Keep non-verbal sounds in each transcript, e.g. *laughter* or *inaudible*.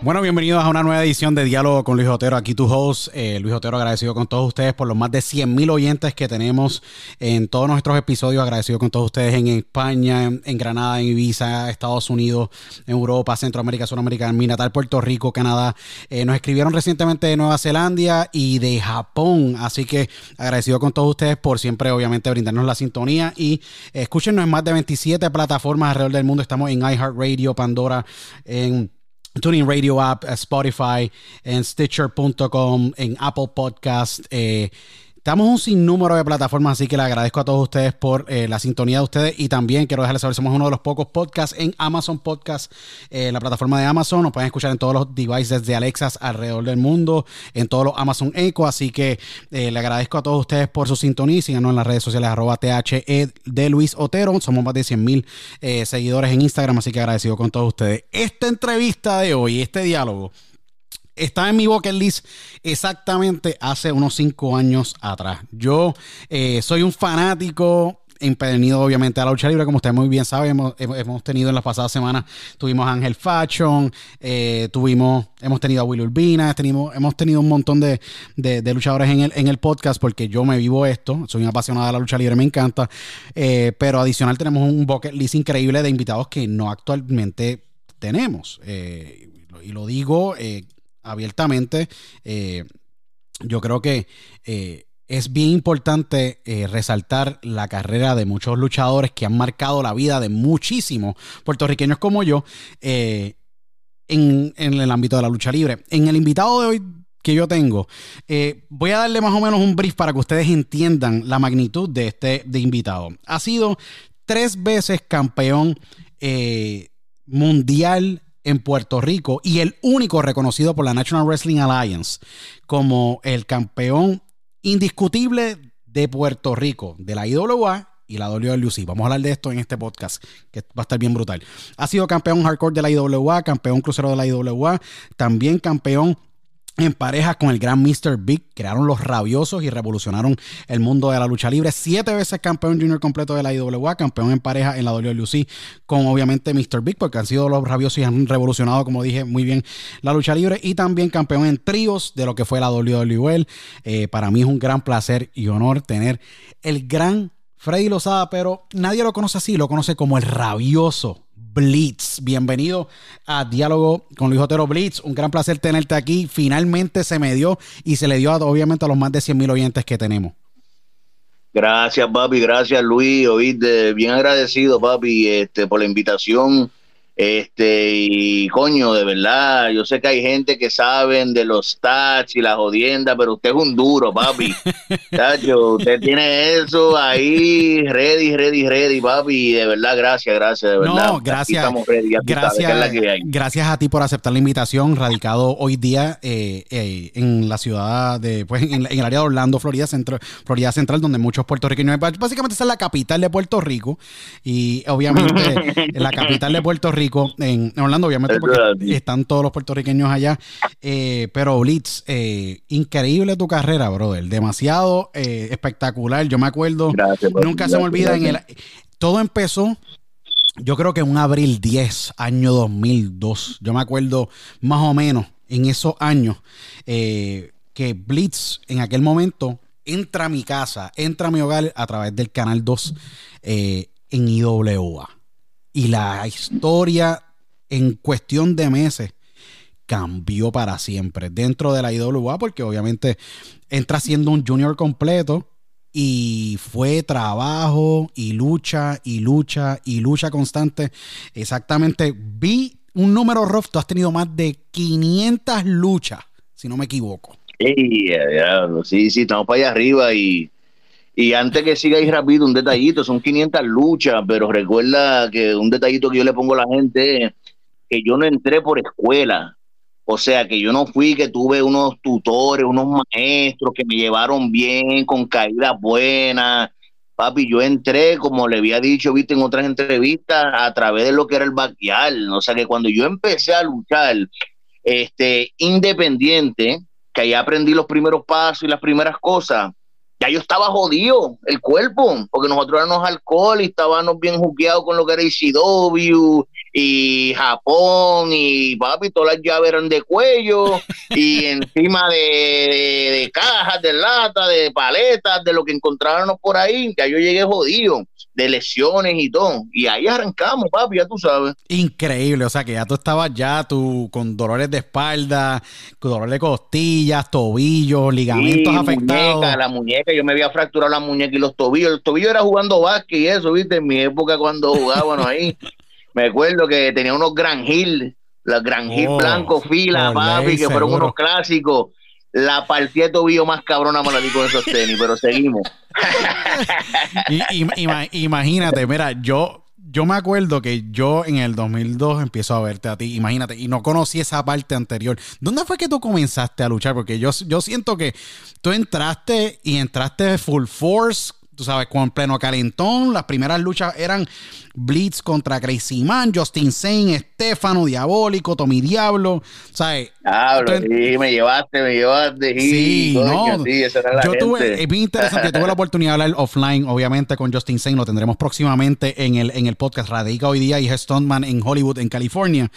Bueno, bienvenidos a una nueva edición de Diálogo con Luis Otero. Aquí tu host, eh, Luis Otero, agradecido con todos ustedes por los más de 100 mil oyentes que tenemos en todos nuestros episodios. Agradecido con todos ustedes en España, en, Granada, en Ibiza, Estados Unidos, Europa, Centroamérica, Sudamérica, en mi natal Puerto Rico, Canadá. Eh, nos escribieron recientemente de Nueva Zelanda y de Japón. Así que agradecido con todos ustedes por siempre, obviamente, brindarnos la sintonía. Y eh, escúchenos en más de 27 plataformas alrededor del mundo. Estamos en iHeartRadio, Pandora, en Tuning Radio App, Spotify, en Stitcher.com, en Apple Podcast. Eh, Estamos un sinnúmero de plataformas, así que le agradezco a todos ustedes por eh, la sintonía de ustedes y también quiero dejarles saber, somos uno de los pocos podcasts en Amazon Podcast, eh, la plataforma de Amazon. Nos pueden escuchar en todos los devices de Alexas alrededor del mundo, en todos los Amazon Echo, así que eh, le agradezco a todos ustedes por su sintonía. Síganos en las redes sociales arroba THE de Luis Otero. Somos más de 100 mil seguidores en Instagram, así que agradecido con todos ustedes. Esta entrevista de hoy, este diálogo, está en mi bucket list exactamente hace unos cinco años atrás. Yo eh, soy un fanático impedido obviamente a la lucha libre, como ustedes muy bien saben, hemos, tenido en las pasadas semanas, tuvimos a Ángel Fashion, eh, tuvimos, hemos tenido a Will Urbina, hemos tenido un montón de, luchadores en el, en el podcast porque yo me vivo esto, soy un apasionado de la lucha libre, me encanta, eh, pero adicional tenemos un bucket list increíble de invitados que no actualmente tenemos. Y lo digo abiertamente, yo creo que es bien importante eh, resaltar la carrera de muchos luchadores que han marcado la vida de muchísimos puertorriqueños como yo eh, en, el ámbito de la lucha libre. En el invitado de hoy que yo tengo, eh, voy a darle más o menos un brief para que ustedes entiendan la magnitud de este invitado. Ha sido tres veces campeón mundial en Puerto Rico y el único reconocido por la National Wrestling Alliance como el campeón indiscutible de Puerto Rico, de la IWA y la WWC. Vamos a hablar de esto en este podcast, que va a estar bien brutal. Ha sido campeón hardcore de la IWA, campeón crucero de la IWA, también campeón en pareja con el gran Mr. Big, crearon los rabiosos y revolucionaron el mundo de la lucha libre. Siete veces campeón junior completo de la IWA, campeón en pareja en la WLC con obviamente Mr. Big, porque han sido los rabiosos y han revolucionado, como dije, muy bien la lucha libre. Y también campeón en tríos de lo que fue la WWL. Eh, para mí es un gran placer y honor tener el gran Freddy Lozada, pero nadie lo conoce así, lo conoce como el rabioso Blitz. Bienvenido a Diálogo con Luis Otero Blitz. Un gran placer tenerte aquí. Finalmente se me dio y se le dio obviamente a los más de 100 mil oyentes que tenemos. Gracias, papi. Gracias, Luis. Oíste, bien agradecido, papi, este, por la invitación este, y coño, de verdad, yo sé que hay gente que saben de los stats y la jodienda, pero usted es un duro, papi. *laughs* usted tiene eso ahí, ready, ready, ready, papi. de verdad, gracias, gracias, de verdad. No, gracias. gracias, gracias a ti por aceptar la invitación, radicado hoy día eh, eh, en la ciudad de, pues, en, el área de Orlando, Florida Central, Florida Central, donde muchos puertorriqueños, básicamente es la capital de Puerto Rico y obviamente *laughs* la capital de Puerto Rico en, Orlando, obviamente, porque están todos los puertorriqueños allá. Eh, pero Blitz, eh, increíble tu carrera, brother. Demasiado eh, espectacular. Yo me acuerdo, nunca se me olvida, en el, todo empezó yo creo que en un abril 10, año 2002. Yo me acuerdo más o menos en esos años que Blitz en aquel momento entra a mi casa, entra a mi hogar a través del canal 2 en IWA. Y la historia en cuestión de meses cambió para siempre dentro de la IWA porque obviamente entra siendo un junior completo y fue trabajo y lucha y lucha y lucha constante. Exactamente, vi un número rough, tú has tenido más de 500 luchas, si no me equivoco. Sí, sí, sí, estamos para allá arriba y y antes que ahí rápido, un detallito, son 500 luchas, pero recuerda que un detallito que yo le pongo a la gente es que yo no entré por escuela. O sea, que yo no fui, que tuve unos tutores, unos maestros que me llevaron bien, con caídas buenas. Papi, yo entré, como le había dicho, viste, en otras entrevistas, a través de lo que era el backyard. O sea, que cuando yo empecé a luchar, este, independiente, que ahí aprendí los primeros pasos y las primeras cosas, ya yo estaba jodido el cuerpo, porque nosotros éramos alcohol y estábamos bien jugueados con lo que era ICW y Japón y papi, todas las llaves eran de cuello *laughs* y encima de, cajas, de lata, de paletas, de lo que encontrábamos por ahí, ya yo llegué jodido de lesiones y todo. Y ahí arrancamos, papi, ya tú sabes. Increíble, o sea que ya tú estabas ya tú con dolores de espalda, con dolores de costillas, tobillos, ligamentos afectados. la muñeca, yo me había fracturado la muñeca y los tobillos. El tobillo era jugando básquet y eso, viste, en mi época cuando jugábamos ahí. *laughs* Me acuerdo que tenía unos Gran Hill, los Gran Hill oh, blanco fila, papi, que fueron unos clásicos la partida de tobillo más cabrona me la di con esos tenis, pero seguimos. *laughs* imagínate, mira, yo, yo me acuerdo que yo en el 2002 empiezo a verte a ti, imagínate, y no conocí esa parte anterior. ¿Dónde fue que tú comenzaste a luchar? Porque yo, yo siento que tú entraste y entraste full force tú sabes, con pleno calentón. Las primeras luchas eran Blitz contra Crazy Man, Justin Sane, Estefano, Diabólico, Tommy Diablo. ¿Sabes? Diablo, sí, me llevaste, me llevaste. Sí, no. Sí, esa era la yo tuve, es bien interesante, tuve la oportunidad de hablar offline, obviamente, con Justin Sane. Lo tendremos próximamente en el, en el podcast Radica hoy día y es Stuntman en Hollywood, en California.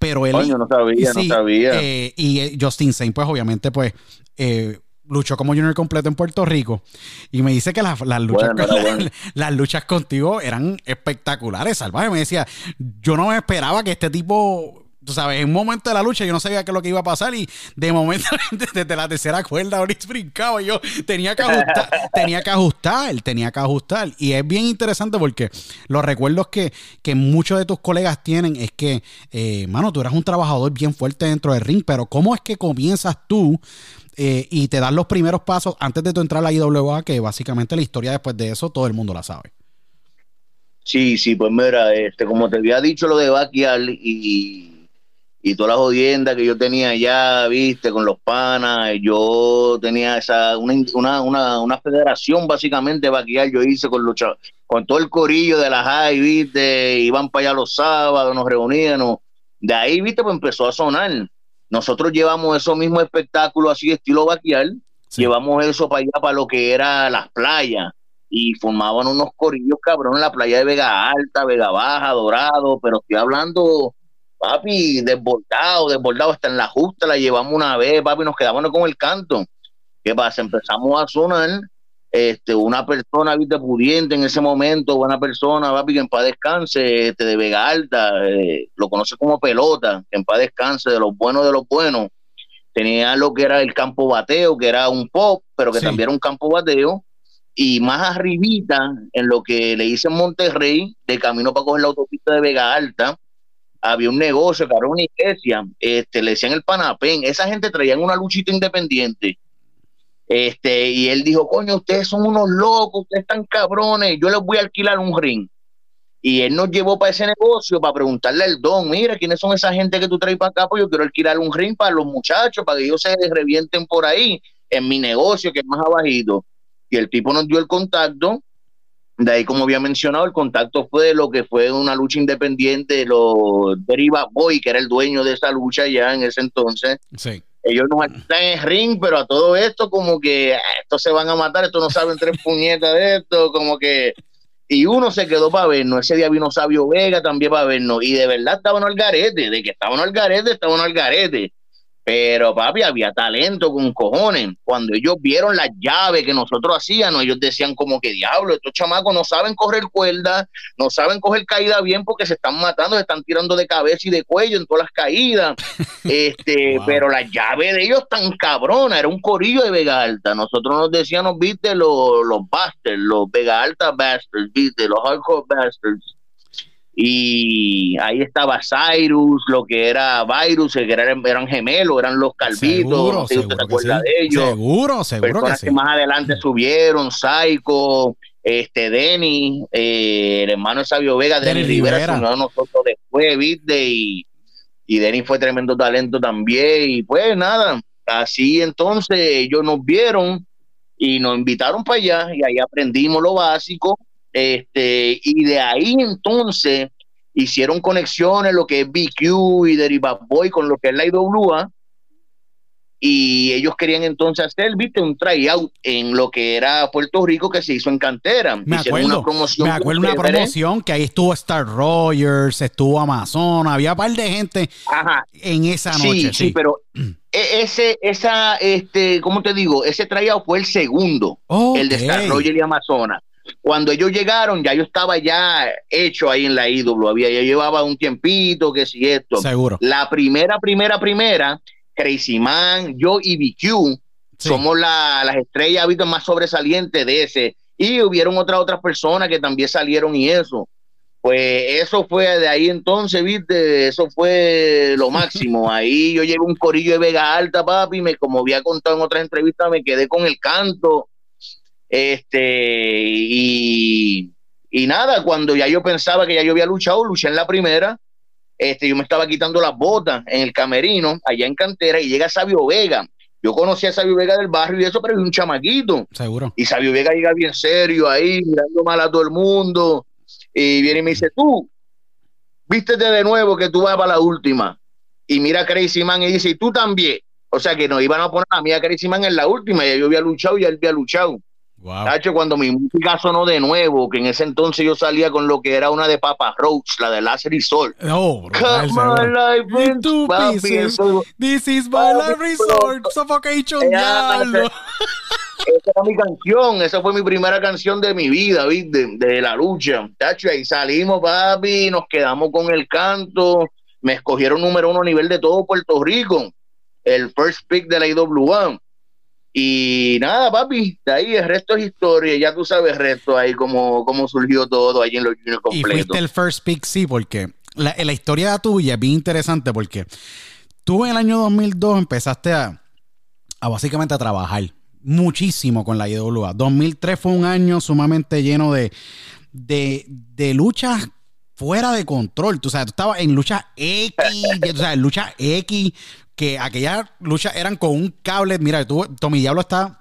Pero él. Coño, no sabía, no sabía. Eh, y eh, Justin Sane, pues obviamente, pues. Eh, luchó como junior completo en Puerto Rico y me dice que las, luchas, *laughs* las luchas contigo eran espectaculares, salvaje. Me decía, yo no me esperaba que este tipo tú sabes, en un momento de la lucha yo no sabía qué es lo que iba a pasar y de momento *laughs* desde la tercera cuerda ahorita brincaba y yo tenía que ajustar, *laughs* tenía que ajustar, tenía que ajustar. Y es bien interesante porque los recuerdos que, que muchos de tus colegas tienen es que, eh, mano, tú eras un trabajador bien fuerte dentro del ring, pero ¿cómo es que comienzas tú eh, y te dan los primeros pasos antes de tu entrar a la IWA, que básicamente la historia después de eso todo el mundo la sabe. Sí, sí, pues mira, este, como te había dicho lo de Baquial y, y todas las jodiendas que yo tenía allá, viste, con los panas, yo tenía esa, una, una, una, federación básicamente Baquial, yo hice con los con todo el corillo de la high, viste, iban para allá los sábados, nos reuníamos, de ahí, viste, pues empezó a sonar nosotros llevamos esos mismos espectáculos así estilo vaquial, llevamos eso para allá, para lo que era las playas, y formaban unos corillos cabrón en la playa de Vega Alta, Vega Baja, Dorado, pero estoy hablando, papi, desbordado, desbordado, hasta en la justa la llevamos una vez, papi, nos quedamos con el canto. ¿Qué pasa? Empezamos a sonar este, una persona, viste, pudiente en ese momento, buena persona, papi, que en paz descanse, este, de Vega Alta, eh, lo conoce como pelota, que en paz descanse, de los buenos de los buenos. Tenía lo que era el campo bateo, que era un pop, pero que también era un campo bateo. Y más arribita, en lo que le dicen Monterrey, de camino para coger la autopista de Vega Alta, había un negocio, que era una iglesia, este, le decían el Panapén. Esa gente traían una luchita independiente este, y él dijo, coño, ustedes son unos locos, ustedes están cabrones, yo les voy a alquilar un ring. Y él nos llevó para ese negocio para preguntarle al don, mira, ¿quiénes son esa gente que tú traes para acá? Pues yo quiero alquilar un ring para los muchachos, para que ellos se revienten por ahí, en mi negocio, que es más abajito. Y el tipo nos dio el contacto. De ahí, como había mencionado, el contacto fue de lo que fue una lucha independiente de los Deriva Boy, que era el dueño de esa lucha ya en ese entonces. Sí ellos no están en ring, pero a todo esto como que ah, estos se van a matar, estos no saben tres *laughs* puñetas de esto, como que... Y uno se quedó para vernos, ese día vino Sabio Vega también para vernos, y de verdad estaban al garete, de que estaban al garete, estaban al garete. Pero papi, había talento con cojones. Cuando ellos vieron las llaves que nosotros hacíamos, ellos decían como que diablo, estos chamacos no saben correr cuerda, no saben coger caída bien porque se están matando, se están tirando de cabeza y de cuello en todas las caídas. *laughs* este, pero las llaves de ellos tan cabrona, era un corillo de Vega Alta. Nosotros nos decíamos, viste, los, los bastards, los Vega Alta bastards, viste, los hardcore bastards y ahí estaba Cyrus, lo que era Virus, que eran, eran gemelos, eran los calvitos, seguro, no sé de ellos. Seguro, seguro que, sí. más adelante subieron, Psycho, este Denny, eh, el hermano de Sabio Vega, Denny, Rivera, Rivera. nosotros después, viste, y, y Denny fue tremendo talento también, y pues nada, así entonces ellos nos vieron y nos invitaron para allá, y ahí aprendimos lo básico, este, y de ahí entonces hicieron conexiones, lo que es BQ y Deriva Boy con lo que es la IWA. Y ellos querían entonces hacer, viste, un tryout en lo que era Puerto Rico que se hizo en cantera. Me acuerdo, una promoción. Me acuerdo una promoción que ahí estuvo Star Rogers, estuvo Amazon, había un par de gente en esa noche. Sí, sí, pero *clears throat* e, ese, esa, este, ¿cómo te digo? Ese tryout fue el segundo, el de Star Rogers y Amazonas. Cuando ellos llegaron, ya yo estaba ya hecho ahí en la ídolo, había, ya llevaba un tiempito, que si esto. Seguro. La primera, primera, primera, Crazy Man, yo y BQ, somos las estrellas más sobresalientes de ese. Y hubieron otras otras personas que también salieron y eso. Pues eso fue de ahí entonces, viste, eso fue lo *laughs* máximo. Ahí yo llevo un corillo de Vega Alta, papi, me, como había contado en otras entrevistas, me quedé con el canto este, y, y nada, cuando ya yo pensaba que ya yo había luchado, luché en la primera. Este, yo me estaba quitando las botas en el camerino, allá en cantera, y llega Sabio Vega. Yo conocí a Sabio Vega del barrio y eso, pero es un chamaquito. Seguro. Y Sabio Vega llega bien serio ahí, mirando mal a todo el mundo. Y viene y me dice, tú, vístete de nuevo que tú vas para la última. Y mira a Crazy Man y dice, y tú también. O sea que nos iban a poner a mí a Crazy Man en la última. Y yo había luchado y él había luchado. Wow. Tacho, cuando mi música sonó de nuevo, que en ese entonces yo salía con lo que era una de Papa Roach, la de Last Resort. Life In two papi, pieces. eso- This is my last resort. Suffocation, Ya, diablo. Esa era mi canción, esa fue mi primera canción de mi vida, ¿viste? De la lucha. Tacho, ahí salimos, papi, nos quedamos con el canto. Me escogieron número uno a nivel de todo Puerto Rico. El first pick de la IWA. Y nada, papi, de ahí el resto es historia. Ya tú sabes el resto ahí, cómo, cómo surgió todo ahí en los juniors Y completos. fuiste el first pick, sí, porque la, la historia tuya es bien interesante porque tú en el año 2002 empezaste a, a básicamente a trabajar muchísimo con la IWA. 2003 fue un año sumamente lleno de, de, de luchas fuera de control. Tú sabes, tú estabas en lucha X, tú sabes, lucha X, que aquellas luchas eran con un cable. Mira, tú, Tommy Diablo está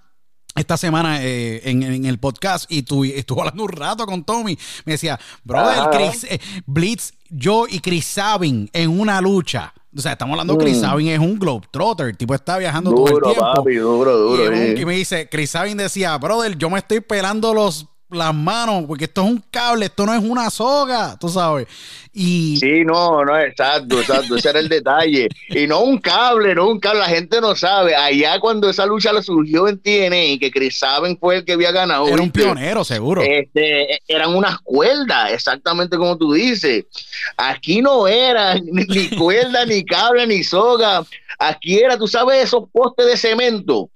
esta semana eh, en, en el podcast y tú estuvo hablando un rato con Tommy. Me decía, brother. Chris, eh, Blitz, yo y Chris Sabin en una lucha. O sea, estamos hablando, Chris Mm. Sabin es un globetrotter, el tipo está viajando todo el tiempo. papi, duro, duro. y me dice, Chris Sabin decía, brother, yo me estoy pelando los, las manos porque esto es un cable, esto no es una soga, tú sabes. Y Sí, no, no, exacto, exacto, ese era el detalle. Y no un cable, no un cable, la gente no sabe. Allá cuando esa lucha le surgió en TNA, que Chris Saben fue el que había ganado. era un pionero, seguro. Este, eran unas cuerdas, exactamente como tú dices. Aquí no era ni, ni cuerda, ni cable, ni soga. Aquí era, tú sabes, esos postes de cemento.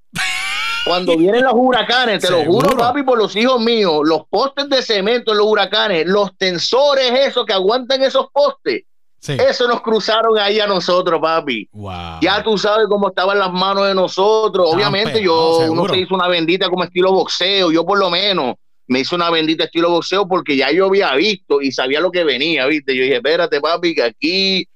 Cuando vienen los huracanes, te lo juro, papi, por los hijos míos, los postes de cemento en los huracanes, los tensores, esos que aguantan esos postes, sí. eso nos cruzaron ahí a nosotros, papi. Wow. Ya tú sabes cómo estaban las manos de nosotros. Obviamente, yo uno seguro. se hizo una bendita como estilo boxeo. Yo, por lo menos, me hice una bendita estilo boxeo porque ya yo había visto y sabía lo que venía, ¿viste? Yo dije, espérate, papi, que aquí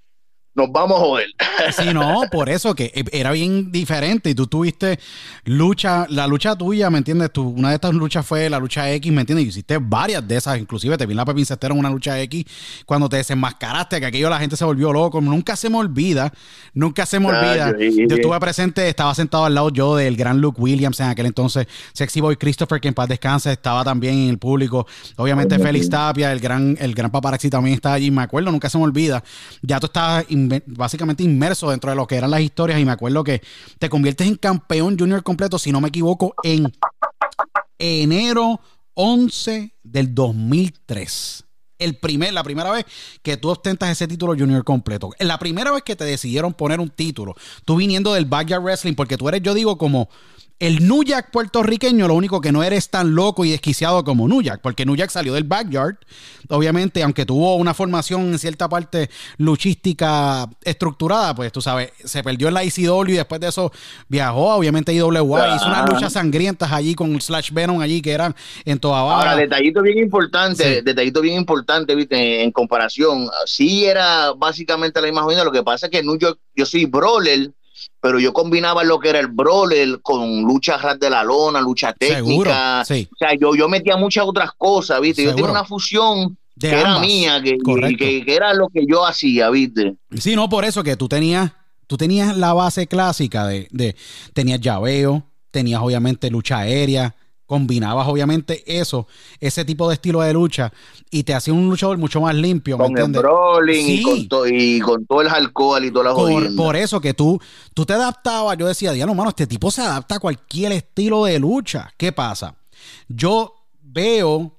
nos vamos a joder. *laughs* Sí, no, por eso que eh, era bien diferente y tú tuviste lucha, la lucha tuya, ¿me entiendes? Tú, una de estas luchas fue la lucha X, ¿me entiendes? Y hiciste varias de esas, inclusive te vi en la Pepín Cestero en una lucha X cuando te desenmascaraste, que aquello la gente se volvió loco. Nunca se me olvida, nunca se me Ah, olvida. yo- estuve presente, estaba sentado al lado yo del gran Luke Williams en aquel entonces, Sexy Boy Christopher, que en paz descanse, estaba también en el público. Obviamente Félix Tapia, el gran, el gran paparazzi también está allí, me acuerdo, nunca se me olvida. Ya tú estabas básicamente inmerso dentro de lo que eran las historias y me acuerdo que te conviertes en campeón junior completo, si no me equivoco, en enero 11 del 2003. El primer, la primera vez que tú ostentas ese título junior completo. La primera vez que te decidieron poner un título. Tú viniendo del backyard wrestling, porque tú eres, yo digo, como el Nuyak puertorriqueño, lo único que no eres tan loco y desquiciado como Nuyak, porque Nuyak salió del backyard, obviamente, aunque tuvo una formación en cierta parte luchística estructurada, pues tú sabes, se perdió en la ICW y después de eso viajó, obviamente, a IWA, hizo unas luchas sangrientas allí con Slash Venom allí que eran en Toda Ahora, Baja. detallito bien importante, Sí. detallito bien importante, viste, en comparación. Sí era básicamente la misma vaina, lo que pasa es que yo, yo soy brawler, pero yo combinaba lo que era el brawler con lucha ras de la lona, lucha Seguro, técnica. sí. O sea, yo, yo metía muchas otras cosas, viste. Yo tenía una fusión De que era mía, que, que, que era lo que yo hacía, viste. Sí, no, por eso que tú tenías, tú tenías la base clásica de, de tenías llaveo, tenías obviamente lucha aérea, combinabas obviamente eso, ese tipo de estilo de lucha y te hacía un luchador mucho más limpio, ¿me Con el entiendes? brawling y, con to- y con todo el alcohol y todas las Por, por eso que tú, tú te adaptabas, yo decía, diablo, mano, este tipo se adapta a cualquier estilo de lucha. ¿Qué pasa? Yo veo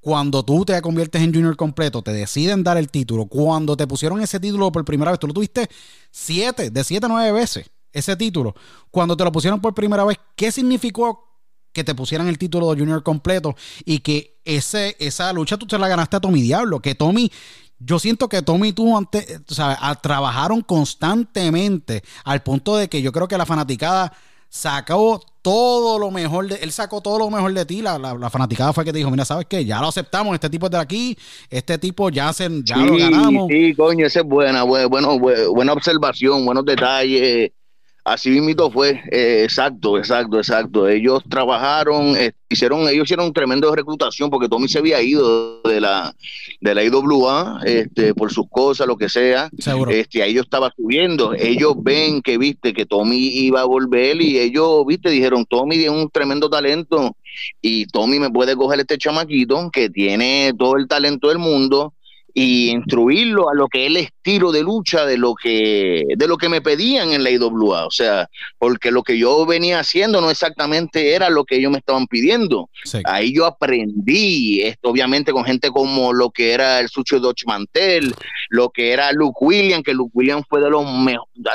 cuando tú te conviertes en junior completo, te deciden dar el título. Cuando te pusieron ese título por primera vez, tú lo tuviste siete, de siete a nueve veces, ese título. Cuando te lo pusieron por primera vez, ¿qué significó que te pusieran el título de junior completo y que ese, esa lucha tú te la ganaste a Tommy Diablo? Que Tommy, yo siento que Tommy y tú antes, o sea, a- trabajaron constantemente al punto de que yo creo que la fanaticada sacó todo lo mejor de él sacó todo lo mejor de ti la, la, la fanaticada fue que te dijo mira sabes qué ya lo aceptamos este tipo es de aquí este tipo ya se ya lo ganamos sí, coño, esa es buena, bu- bueno, bu- buena observación, buenos detalles. Así mismo fue, eh, exacto, exacto, exacto. Ellos trabajaron, eh, hicieron, ellos hicieron un tremendo reclutación porque Tommy se había ido de la, de la IWA, este, por sus cosas, lo que sea. Seguro. Este, ahí yo estaba subiendo. Ellos ven que, viste, que Tommy iba a volver y ellos, viste, dijeron, Tommy tiene un tremendo talento y Tommy me puede coger este chamaquito que tiene todo el talento del mundo y instruirlo a lo que es el estilo de lucha de lo que de lo que me pedían en la IWA, o sea, porque lo que yo venía haciendo no exactamente era lo que ellos me estaban pidiendo. Sí. Ahí yo aprendí, esto obviamente con gente como lo que era el Sucho Dodge Mantel, lo que era Luke Williams, que Luke Williams fue de los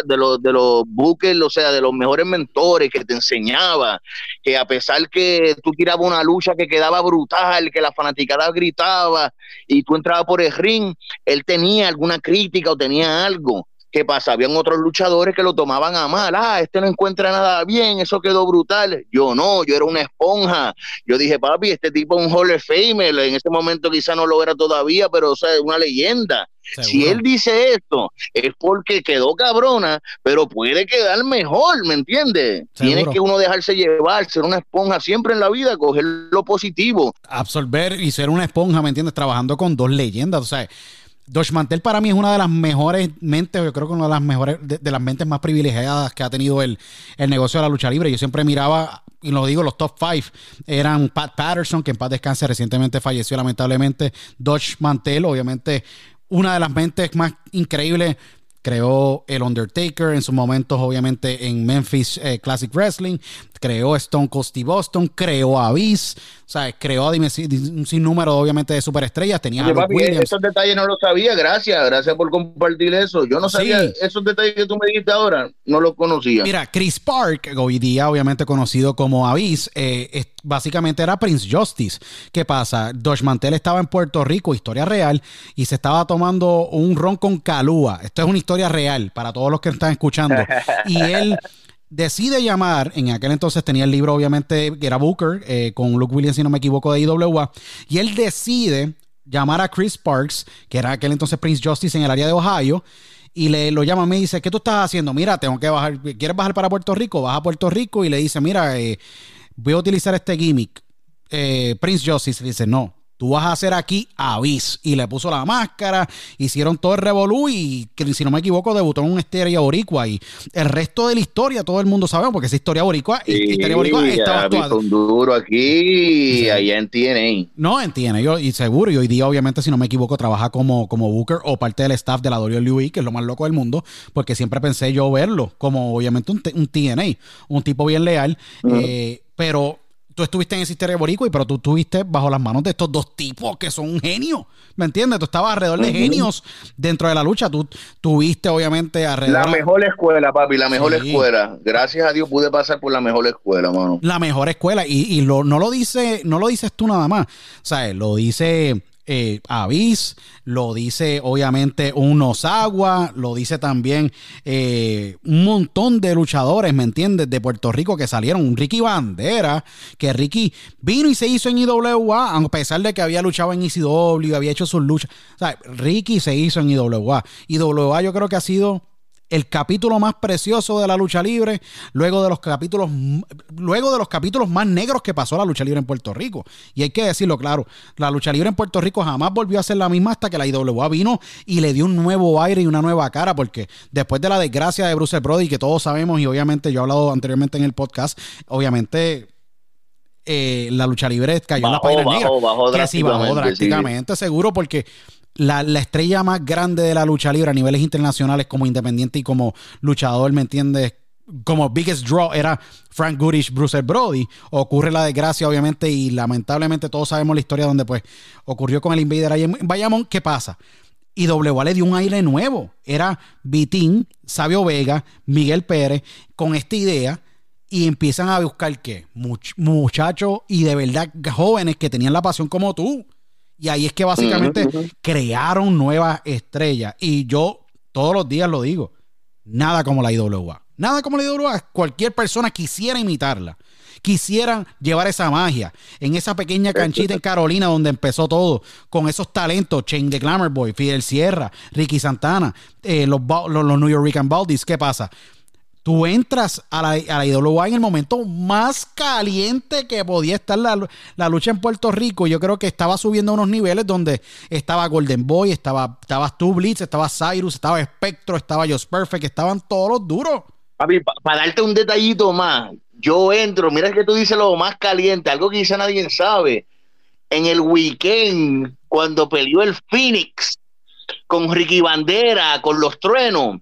de los de los buques, o sea, de los mejores mentores que te enseñaba, que a pesar que tú tirabas una lucha que quedaba brutal, que la fanaticada gritaba y tú entrabas por el ring él tenía alguna crítica o tenía algo. ¿Qué pasa? Habían otros luchadores que lo tomaban a mal. Ah, este no encuentra nada bien, eso quedó brutal. Yo no, yo era una esponja. Yo dije, papi, este tipo es un Hall of Famer. En ese momento quizá no lo era todavía, pero o sea, es una leyenda. Seguro. Si él dice esto, es porque quedó cabrona, pero puede quedar mejor, ¿me entiendes? Tienes que uno dejarse llevar, ser una esponja siempre en la vida, coger lo positivo. absorber y ser una esponja, ¿me entiendes? Trabajando con dos leyendas. O sea, Dosh Mantel para mí es una de las mejores mentes, yo creo que una de las mejores, de, de las mentes más privilegiadas que ha tenido el, el negocio de la lucha libre. Yo siempre miraba, y lo digo, los top five eran Pat Patterson, que en paz descanse recientemente falleció lamentablemente. Dosh Mantel, obviamente, una de las mentes más increíbles creó el Undertaker en sus momentos, obviamente, en Memphis eh, Classic Wrestling, creó Stone Cold Steve Boston, creó Abyss, sea, creó dime- un sinnúmero, obviamente, de superestrellas. Tenía Oye, papi, Williams. esos detalles no los sabía, gracias, gracias por compartir eso. Yo no Sí. sabía esos detalles que tú me dijiste ahora, no los conocía. Mira, Chris Park, hoy día obviamente conocido como Abyss, eh, es- básicamente era Prince Justice. ¿Qué pasa? Dosh Mantel estaba en Puerto Rico, historia real, y se estaba tomando un ron con calúa. Esto es una historia real para todos los que están escuchando. *laughs* Y él decide llamar, en aquel entonces tenía el libro obviamente que era Booker, eh, con Luke Williams si no me equivoco de IWA, y él decide llamar a Chris Parks, que era aquel entonces Prince Justice en el área de Ohio, y le lo llama a mí y dice, ¿qué tú estás haciendo? Mira, tengo que bajar, ¿quieres bajar para Puerto Rico? Baja a Puerto Rico y le dice, mira, eh, voy a utilizar este gimmick. Eh, Prince Justice le dice, no, tú vas a hacer aquí Abyss. Y le puso la máscara, hicieron todo el revolú y, si no me equivoco, debutó en un Histeria Boricua. Y el resto de la historia, todo el mundo sabe, porque esa historia boricua, Sí, Histeria Boricua estaba actuada. con duro aquí Sí. allá en TNA. No entiende, yo, y seguro, y hoy día, obviamente, si no me equivoco, trabaja como, como Booker o parte del staff de la WWE, que es lo más loco del mundo, porque siempre pensé yo verlo como, obviamente, un, un TNA, un tipo bien leal, eh, pero tú estuviste en ese historia boricua, y pero tú estuviste bajo las manos de estos dos tipos que son un genio, ¿me entiendes? Tú estabas alrededor de genios dentro de la lucha, tú tuviste, obviamente, alrededor... La mejor escuela, papi, la mejor Sí. escuela. Gracias a Dios pude pasar por la mejor escuela, mano. la mejor escuela y, y lo, no lo dice no lo dices tú nada más o sea lo dice eh, Avis lo dice obviamente un Osawa lo dice también eh, un montón de luchadores me entiendes de Puerto Rico que salieron Ricky Bandera que Ricky vino y se hizo en IWA a pesar de que había luchado en ECW había hecho sus luchas. O sea Ricky se hizo en IWA IWA yo creo que ha sido el capítulo más precioso de la lucha libre, luego de los capítulos, luego de los capítulos más negros que pasó la lucha libre en Puerto Rico. Y hay que decirlo claro, la lucha libre en Puerto Rico jamás volvió a ser la misma hasta que la IWA vino y le dio un nuevo aire y una nueva cara, porque después de la desgracia de Bruce Brody, que todos sabemos, y obviamente yo he hablado anteriormente en el podcast, obviamente eh, la lucha libre cayó en la Bajó, página bajó, negra. bajó que sí, bajó drásticamente, drásticamente, seguro, porque la, la estrella más grande de la lucha libre a niveles internacionales como independiente y como luchador, ¿me entiendes? Como biggest draw era Frank Goodish, Bruce Brody. Ocurre la desgracia, obviamente, y lamentablemente todos sabemos la historia donde pues ocurrió con el Invader ahí en. ¿Qué pasa? Y W le dio un aire nuevo. Era Vitín, Sabio Vega, Miguel Pérez, con esta idea y empiezan a buscar qué? Much- muchachos y de verdad jóvenes que tenían la pasión como tú. Y ahí es que básicamente crearon nuevas estrellas. Y yo todos los días lo digo, nada como la IWA. Nada como la IWA. Cualquier persona quisiera imitarla. Quisieran llevar esa magia en esa pequeña canchita en Carolina donde empezó todo, con esos talentos, Chain the Glamour Boy, Fidel Sierra, Ricky Santana, eh, los, los, los New York Baldies. ¿Qué pasa? Tú entras a la, a la en el momento más caliente que podía estar la, la, lucha en Puerto Rico. Yo creo que estaba subiendo a unos niveles donde estaba Golden Boy, estaba, estabas tú, Blitz, estaba Cyrus, estaba Spectro, estaba Just Perfect, estaban todos los duros. Papi, para darte un detallito más, yo entro, mira que tú dices lo más caliente, algo que quizá nadie sabe. En el weekend, cuando peleó el Phoenix con Ricky Bandera, con los truenos,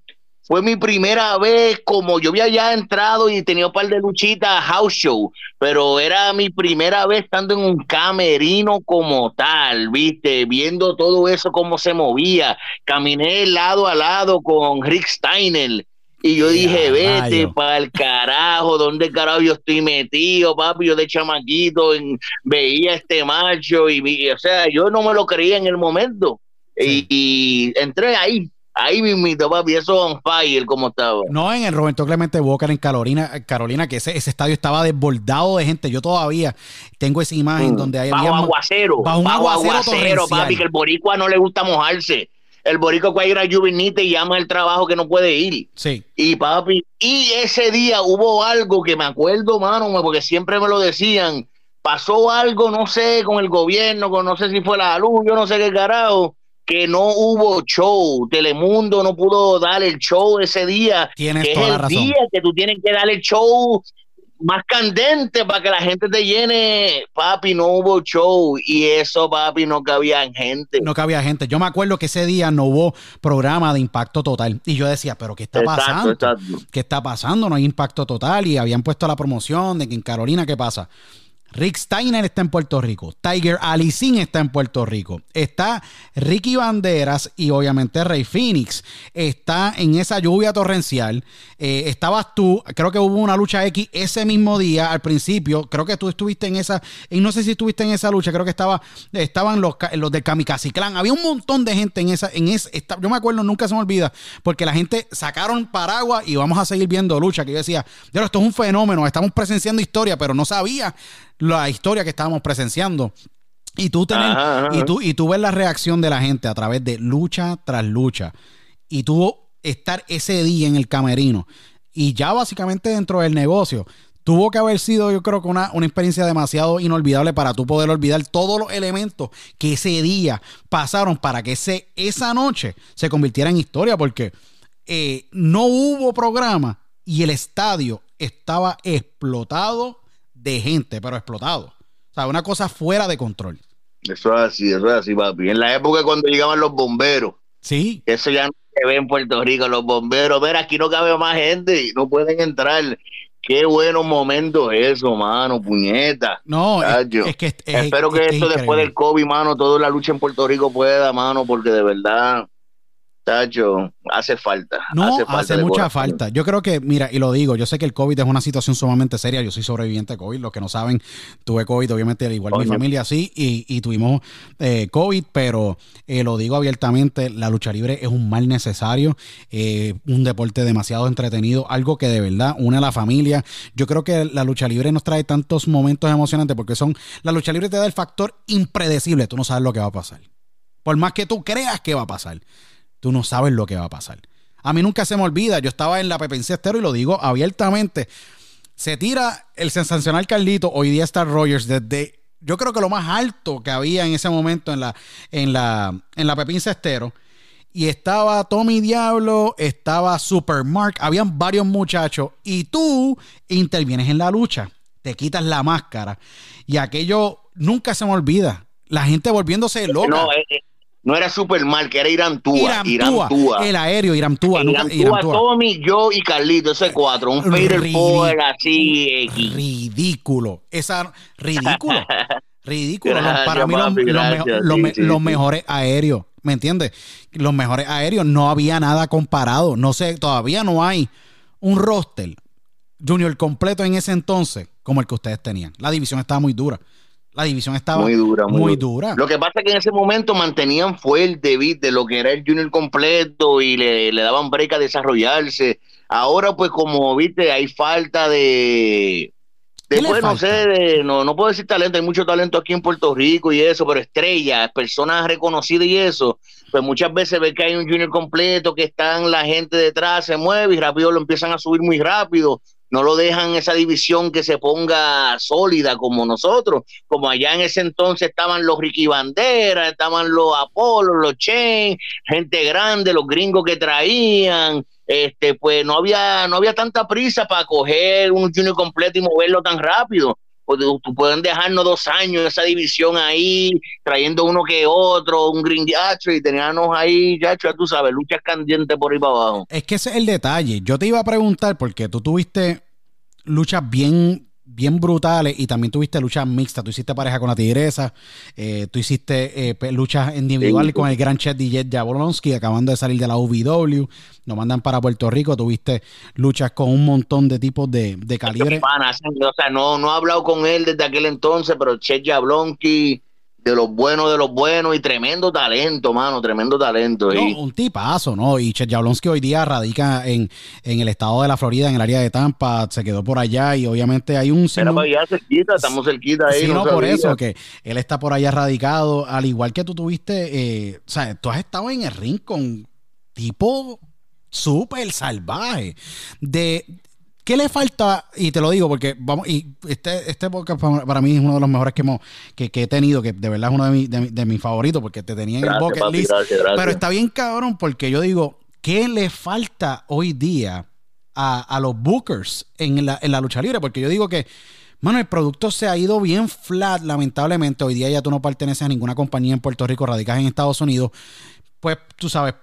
fue mi primera vez, como yo había ya entrado y tenía un par de luchitas house show, pero era mi primera vez estando en un camerino como tal, viste, viendo todo eso cómo se movía. Caminé lado a lado con Rick Steiner. Y yo dije, vete para el carajo, ¿dónde carajo yo estoy metido, papi? Yo de chamaquito veía este macho y, vi, o sea, yo no me lo creía en el momento. y, entré ahí, Ahí mismito, papi, eso on fire como estaba. No, en el Roberto Clemente Walker en Carolina, Carolina que ese, ese estadio estaba desbordado de gente. Yo todavía tengo esa imagen mm. donde hay bajo aguacero, bajo un aguacero, papi, que el boricua no le gusta mojarse. El boricua cuando ir a Juvenite y llama el trabajo que no puede ir. Sí. Y papi, y ese día hubo algo que me acuerdo, mano, porque siempre me lo decían. Pasó algo, no sé, con el gobierno, con no sé si fue la luz, yo no sé qué carajo que no hubo show. Telemundo no pudo dar el show ese día. Tienes que toda es el el razón. día que tú tienes que dar el show más candente para que la gente te llene. Papi, no hubo show y eso, papi, no cabía gente. No cabía gente. Yo me acuerdo que ese día no hubo programa de impacto total. Y yo decía, pero ¿qué está Exacto, pasando? exacto. ¿Qué está pasando? No hay impacto total. Y habían puesto la promoción de que en Carolina, ¿qué pasa? Rick Steiner está en Puerto Rico. Tiger Alicín está en Puerto Rico. Está Ricky Banderas y obviamente Rey Phoenix. Está en esa lluvia torrencial. Eh, estabas tú, creo que hubo una lucha X ese mismo día al principio. Creo que tú estuviste en esa, y no sé si estuviste en esa lucha. Creo que estaba, estaban los, los del Kamikaze Clan. Había un montón de gente en esa, en esa, yo me acuerdo, nunca se me olvida, porque la gente sacaron paraguas y vamos a seguir viendo lucha. Que yo decía, esto es un fenómeno, estamos presenciando historia, pero no sabía la historia que estábamos presenciando. Y tú, tener, Ajá, ajá. y, tú, y tú ves la reacción de la gente a través de lucha tras lucha. Y tú estar ese día en el camerino. Y ya básicamente dentro del negocio. Tuvo que haber sido, yo creo que una, una experiencia demasiado inolvidable para tú poder olvidar todos los elementos que ese día pasaron para que ese, esa noche se convirtiera en historia. Porque eh, no hubo programa y el estadio estaba explotado de gente, pero explotado. O sea, una cosa fuera de control. Eso es así, eso es así, papi. En la época cuando llegaban los bomberos, Sí, eso ya no se ve en Puerto Rico, los bomberos. Mira, aquí no cabe más gente y no pueden entrar. Qué buenos momentos eso, mano, puñeta. no, es, que es- Espero que es- es esto después del COVID, mano, toda la lucha en Puerto Rico pueda, mano, porque de verdad, Tacho, hace falta. No, hace, falta de mucha corazón. falta. Yo creo que, mira, y lo digo, yo sé que el COVID es una situación sumamente seria. Yo soy sobreviviente de COVID. Los que no saben, tuve COVID, obviamente, al igual mi Coño. familia sí, y, y tuvimos eh, COVID, pero eh, lo digo abiertamente, la lucha libre es un mal necesario, eh, un deporte demasiado entretenido, algo que de verdad une a la familia. Yo creo que la lucha libre nos trae tantos momentos emocionantes porque son, la lucha libre te da el factor impredecible. Tú no sabes lo que va a pasar. Por más que tú creas que va a pasar, tú no sabes lo que va a pasar. A mí nunca se me olvida, yo estaba en la Pepense Estero y lo digo abiertamente. Se tira el sensacional Carlito, hoy día está Rogers desde, yo creo que lo más alto que había en ese momento en la, en la, en la Pepín Cestero. Y estaba Tommy Diablo, estaba Supermark, habían varios muchachos. Y tú intervienes en la lucha, te quitas la máscara. Y aquello nunca se me olvida. La gente volviéndose loca. No, eh, eh, no era Superman, que era Irán Túa. Irán Irán Tua, Túa. el aéreo, Irán Tua, nunca- Irán Irán Túa, Tua. Tommy, yo y Carlito, ese cuatro. Un Fader. Four así, X. ridículo. Esa ridículo. *laughs* Ridículo. Gracias, para mí los, papi, los me- gracias. los Sí, me- sí, los sí. mejores aéreos, ¿me entiendes? Los mejores aéreos no había nada comparado. No sé, todavía no hay un roster junior completo en ese entonces como el que ustedes tenían. La división estaba muy dura. La división estaba Muy dura, muy, muy dura. dura. Lo que pasa es que en ese momento mantenían fuerte, ¿viste? Lo que era el Junior completo y le, le daban break a desarrollarse. Ahora, pues, como viste, hay falta de, Después, no sé, no, no puedo decir talento, hay mucho talento aquí en Puerto Rico y eso, pero estrellas, personas reconocidas y eso, pues muchas veces ve que hay un junior completo, que están la gente detrás, se mueve y rápido lo empiezan a subir muy rápido, no lo dejan esa división que se ponga sólida como nosotros, como allá en ese entonces estaban los Ricky Bandera, estaban los Apolo, los Chen, gente grande, los gringos que traían, este, pues no había, no había tanta prisa para coger un junior completo y moverlo tan rápido. Pues, tú pueden dejarnos dos años esa división ahí, trayendo uno que otro, un green yacho y teníamos ahí, ya tú sabes, luchas candentes por ahí para abajo. Es que ese es el detalle. Yo te iba a preguntar, porque tú tuviste luchas bien bien brutales y también tuviste luchas mixtas. Tú hiciste pareja con la Tigresa, eh, tú hiciste eh, luchas individuales con el gran chef DJ Jabolonsky, acabando de salir de la UVW. Nos mandan para Puerto Rico. Tuviste luchas con un montón de tipos de, de calibre. o sea, no, no he hablado con él desde aquel entonces, pero Chef Jablonski de los buenos de los buenos y tremendo talento, mano, tremendo talento. No, un tipazo, ¿no? Y Chet Jablonski hoy día radica en, en, el estado de la Florida, en el área de Tampa, se quedó por allá y obviamente hay un... Pero para allá cerquita, estamos cerquita ahí. Sí, no, por eso, que él está por allá radicado, al igual que tú tuviste, eh, o sea, tú has estado en el ring con tipo súper salvaje. De, ¿Qué le falta? Y te lo digo porque vamos, y este, este podcast para mí es uno de los mejores que, hemos, que, he tenido, que de verdad es uno de, de, mis favoritos, porque te tenía en el bucket list. Pero está bien cabrón, porque yo digo, ¿qué le falta hoy día a, los bookers en la, en la lucha libre? Porque yo digo que, mano, el producto se ha ido bien flat, lamentablemente. Hoy día ya tú no perteneces a ninguna compañía en Puerto Rico, radicas en Estados Unidos. Pues tú sabes,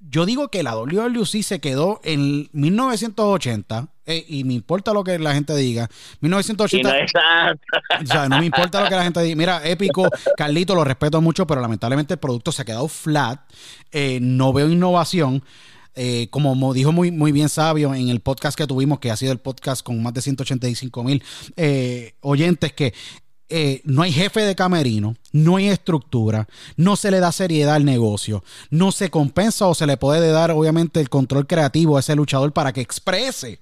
yo digo que la WLC se quedó en 1980, eh, y me importa lo que la gente diga. 1980. No, o sea, no me importa lo que la gente diga. Mira, épico, Carlito, lo respeto mucho, pero lamentablemente el producto se ha quedado flat. Eh, no veo innovación. Eh, como dijo muy, muy bien Sabio en el podcast que tuvimos, que ha sido el podcast con más de 185 mil oyentes, que eh, no hay jefe de camerino, no hay estructura, no se le da seriedad al negocio, no se compensa o se le puede dar obviamente el control creativo a ese luchador para que exprese,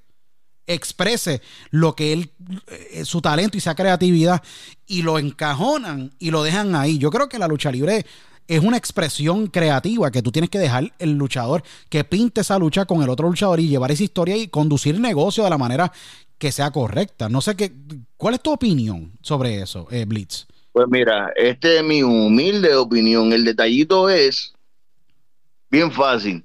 exprese lo que él, eh, su talento y esa creatividad y lo encajonan y lo dejan ahí. Yo creo que la lucha libre es una expresión creativa que tú tienes que dejar el luchador que pinte esa lucha con el otro luchador y llevar esa historia y conducir negocio de la manera que sea correcta. No sé qué, ¿cuál es tu opinión sobre eso, eh, Blitz? Pues mira, este es mi humilde opinión. El detallito es bien fácil.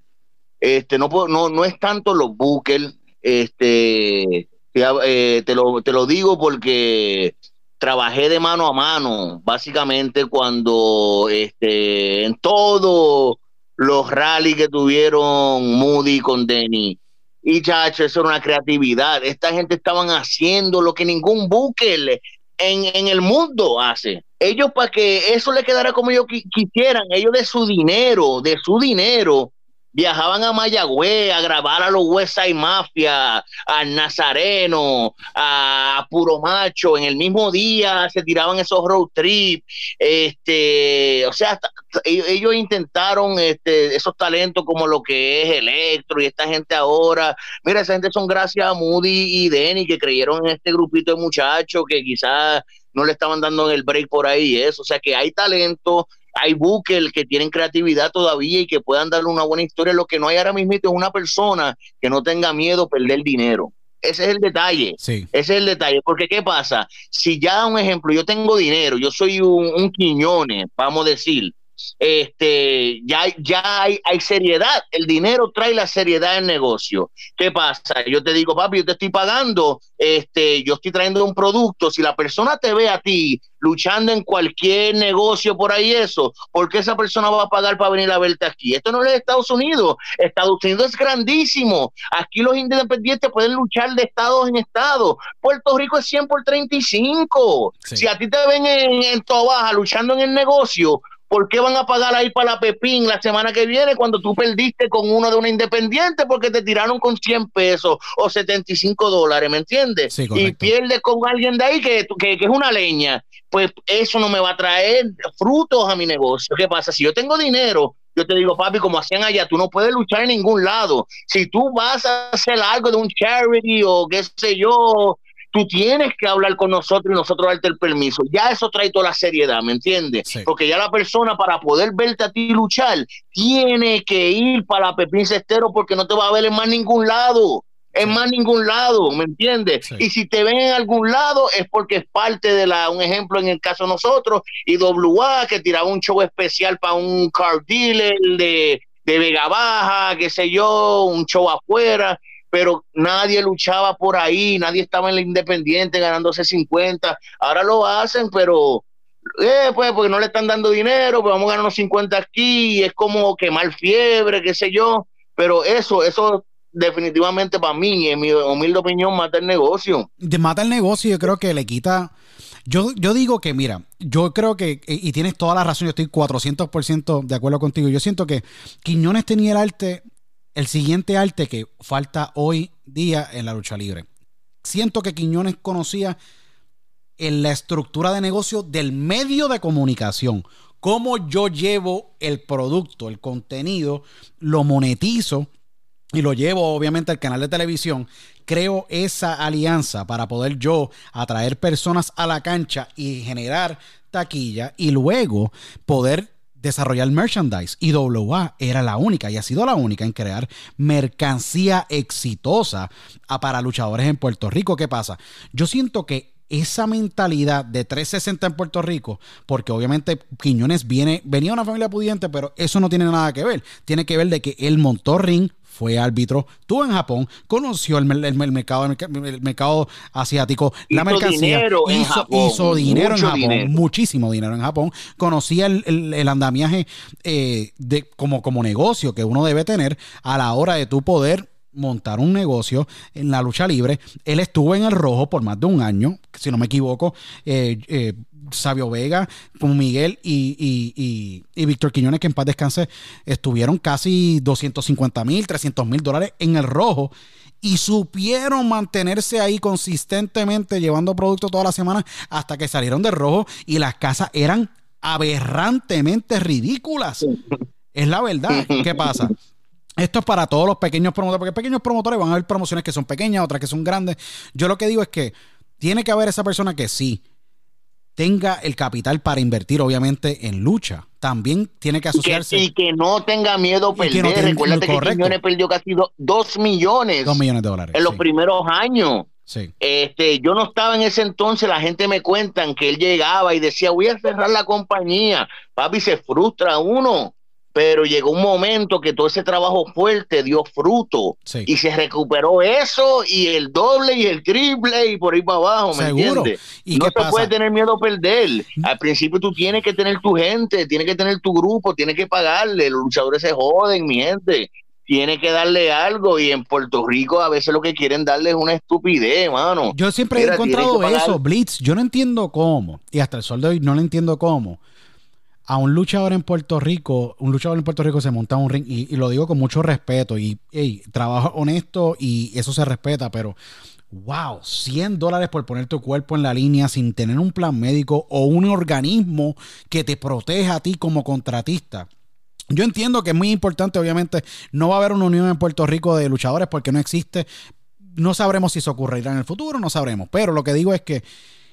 Este, no, no, no es tanto los buques, este, eh, te, lo, te lo digo porque trabajé de mano a mano, básicamente cuando este, en todos los rallies que tuvieron Moody con Denny, y chacho, eso era una creatividad. Esta gente estaban haciendo lo que ningún buque en, en el mundo hace. Ellos para que eso le quedara como ellos quisieran, ellos de su dinero, de su dinero, viajaban a Mayagüez a grabar a los West Side Mafia, al Nazareno, a Puro Macho, en el mismo día se tiraban esos road trips, este, o sea, ellos intentaron este, esos talentos como lo que es Electro y esta gente ahora, mira, esa gente son gracias a Moody y Denny que creyeron en este grupito de muchachos que quizás no le estaban dando el break por ahí eso, o sea que hay talento, hay buques que tienen creatividad todavía y que puedan darle una buena historia. Lo que no hay ahora mismo es una persona que no tenga miedo a perder dinero. Ese es el detalle. Sí. Ese es el detalle. Porque, ¿qué pasa? Si ya, un ejemplo, yo tengo dinero, yo soy un, un Quiñones, vamos a decir, este, ya, ya hay, hay, seriedad. El dinero trae la seriedad del negocio. ¿Qué pasa? Yo te digo, papi, yo te estoy pagando, este, yo estoy trayendo un producto. Si la persona te ve a ti luchando en cualquier negocio por ahí, eso, ¿por qué esa persona va a pagar para venir a verte aquí? Esto no es Estados Unidos. Estados Unidos es grandísimo. Aquí los independientes pueden luchar de estado en estado. Puerto Rico es 100 por 35. Si a ti te ven en, en Tobaja luchando en el negocio, ¿por qué van a pagar ahí para la Pepín la semana que viene cuando tú perdiste con uno de una independiente porque te tiraron con 100 pesos o 75 dólares, ¿me entiendes? y pierdes con alguien de ahí que, que, que, es una leña. Pues eso no me va a traer frutos a mi negocio. ¿Qué pasa? Si yo tengo dinero, yo te digo, papi, como hacían allá, tú no puedes luchar en ningún lado. Si tú vas a hacer algo de un charity o qué sé yo, tú tienes que hablar con nosotros y nosotros darte el permiso. Ya eso trae toda la seriedad, ¿me entiendes? Porque ya la persona para poder verte a ti luchar tiene que ir para Pepín Cestero porque no te va a ver en más ningún lado en más ningún lado, ¿me entiendes? Y si te ven en algún lado es porque es parte de la, un ejemplo en el caso de nosotros, y WA que tiraba un show especial para un car dealer de, de Vega Baja, qué sé yo, un show afuera, pero nadie luchaba por ahí, nadie estaba en la independiente ganándose 50, ahora lo hacen, pero eh, pues porque no le están dando dinero, pues vamos a ganar unos 50 aquí, es como quemar fiebre, qué sé yo, pero eso, eso definitivamente para mí, en mi humilde opinión, mata el negocio. De mata el negocio, yo creo que le quita. Yo, yo digo que, mira, yo creo que, y tienes toda la razón, yo estoy 400% de acuerdo contigo. Yo siento que Quiñones tenía el arte, el siguiente arte que falta hoy día en la lucha libre. Siento que Quiñones conocía en la estructura de negocio del medio de comunicación. Cómo yo llevo el producto, el contenido, lo monetizo y lo llevo obviamente al canal de televisión, creo esa alianza para poder yo atraer personas a la cancha y generar taquilla y luego poder desarrollar merchandise. Y WA era la única y ha sido la única en crear mercancía exitosa para luchadores en Puerto Rico. ¿Qué pasa? Yo siento que esa mentalidad de 360 en Puerto Rico, porque obviamente Quiñones viene, venía de una familia pudiente, pero eso no tiene nada que ver. Tiene que ver de que él montó ring, fue árbitro, estuvo en Japón, conoció el, mercado, el mercado asiático, la mercancía, hizo, dinero en Japón, muchísimo dinero en Japón, conocía el, andamiaje eh, de, como, como negocio que uno debe tener a la hora de tu poder montar un negocio en la lucha libre. Él estuvo en el rojo por más de un año, si no me equivoco. Eh, eh, Sabio Vega, como Miguel y, Víctor Quiñones, que en paz descanse, estuvieron casi 250 mil, 300 mil dólares en el rojo y supieron mantenerse ahí consistentemente llevando productos toda la semana hasta que salieron del rojo y las casas eran aberrantemente ridículas. Es la verdad. ¿Qué pasa? Esto es para todos los pequeños promotores, porque pequeños promotores van a haber promociones que son pequeñas, otras que son grandes. Yo lo que digo es que tiene que haber esa persona que sí tenga el capital para invertir, obviamente, en lucha. También tiene que asociarse. Y que, no tenga miedo a perder. No Recuérdate que Quiñones perdió casi dos millones. Dos millones de dólares. En los primeros años. Sí. Este, yo no estaba en ese entonces, la gente me cuentan que él llegaba y decía, voy a cerrar la compañía. Papi, se frustra uno pero llegó un momento que todo ese trabajo fuerte dio fruto y se recuperó eso y el doble y el triple y por ahí para abajo, ¿me entiendes? ¿Y no te puedes tener miedo a perder. Al principio tú tienes que tener tu gente, tienes que tener tu grupo, tienes que pagarle, los luchadores se joden, mi gente. Tiene que darle algo y en Puerto Rico a veces lo que quieren darle es una estupidez, mano. Yo siempre he encontrado eso, Blitz. Yo no entiendo cómo, y hasta el sol de hoy no lo entiendo cómo a un luchador en Puerto Rico, un luchador en Puerto Rico se monta un ring, y, lo digo con mucho respeto, y trabajo honesto y eso se respeta, pero wow, 100 dólares por poner tu cuerpo en la línea sin tener un plan médico o un organismo que te proteja a ti como contratista. Yo entiendo que es muy importante, obviamente, no va a haber una unión en Puerto Rico de luchadores porque no existe. No sabremos si eso ocurrirá en el futuro, no sabremos. Pero lo que digo es que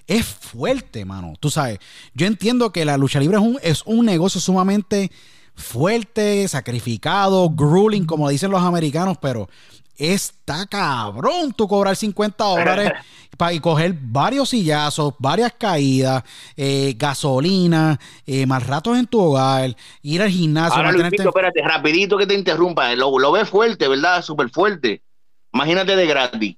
es fuerte, mano. Tú sabes, yo entiendo que la lucha libre es un, es un negocio sumamente fuerte, sacrificado, grueling, como dicen los americanos, pero está cabrón tú cobrar 50 dólares *laughs* para y coger varios sillazos, varias caídas, eh, gasolina, eh, mal ratos en tu hogar, ir al gimnasio. Ahora, Luisito, espérate, rapidito que te interrumpa. Lo, lo ves fuerte, ¿verdad? Súper fuerte. Imagínate de gratis.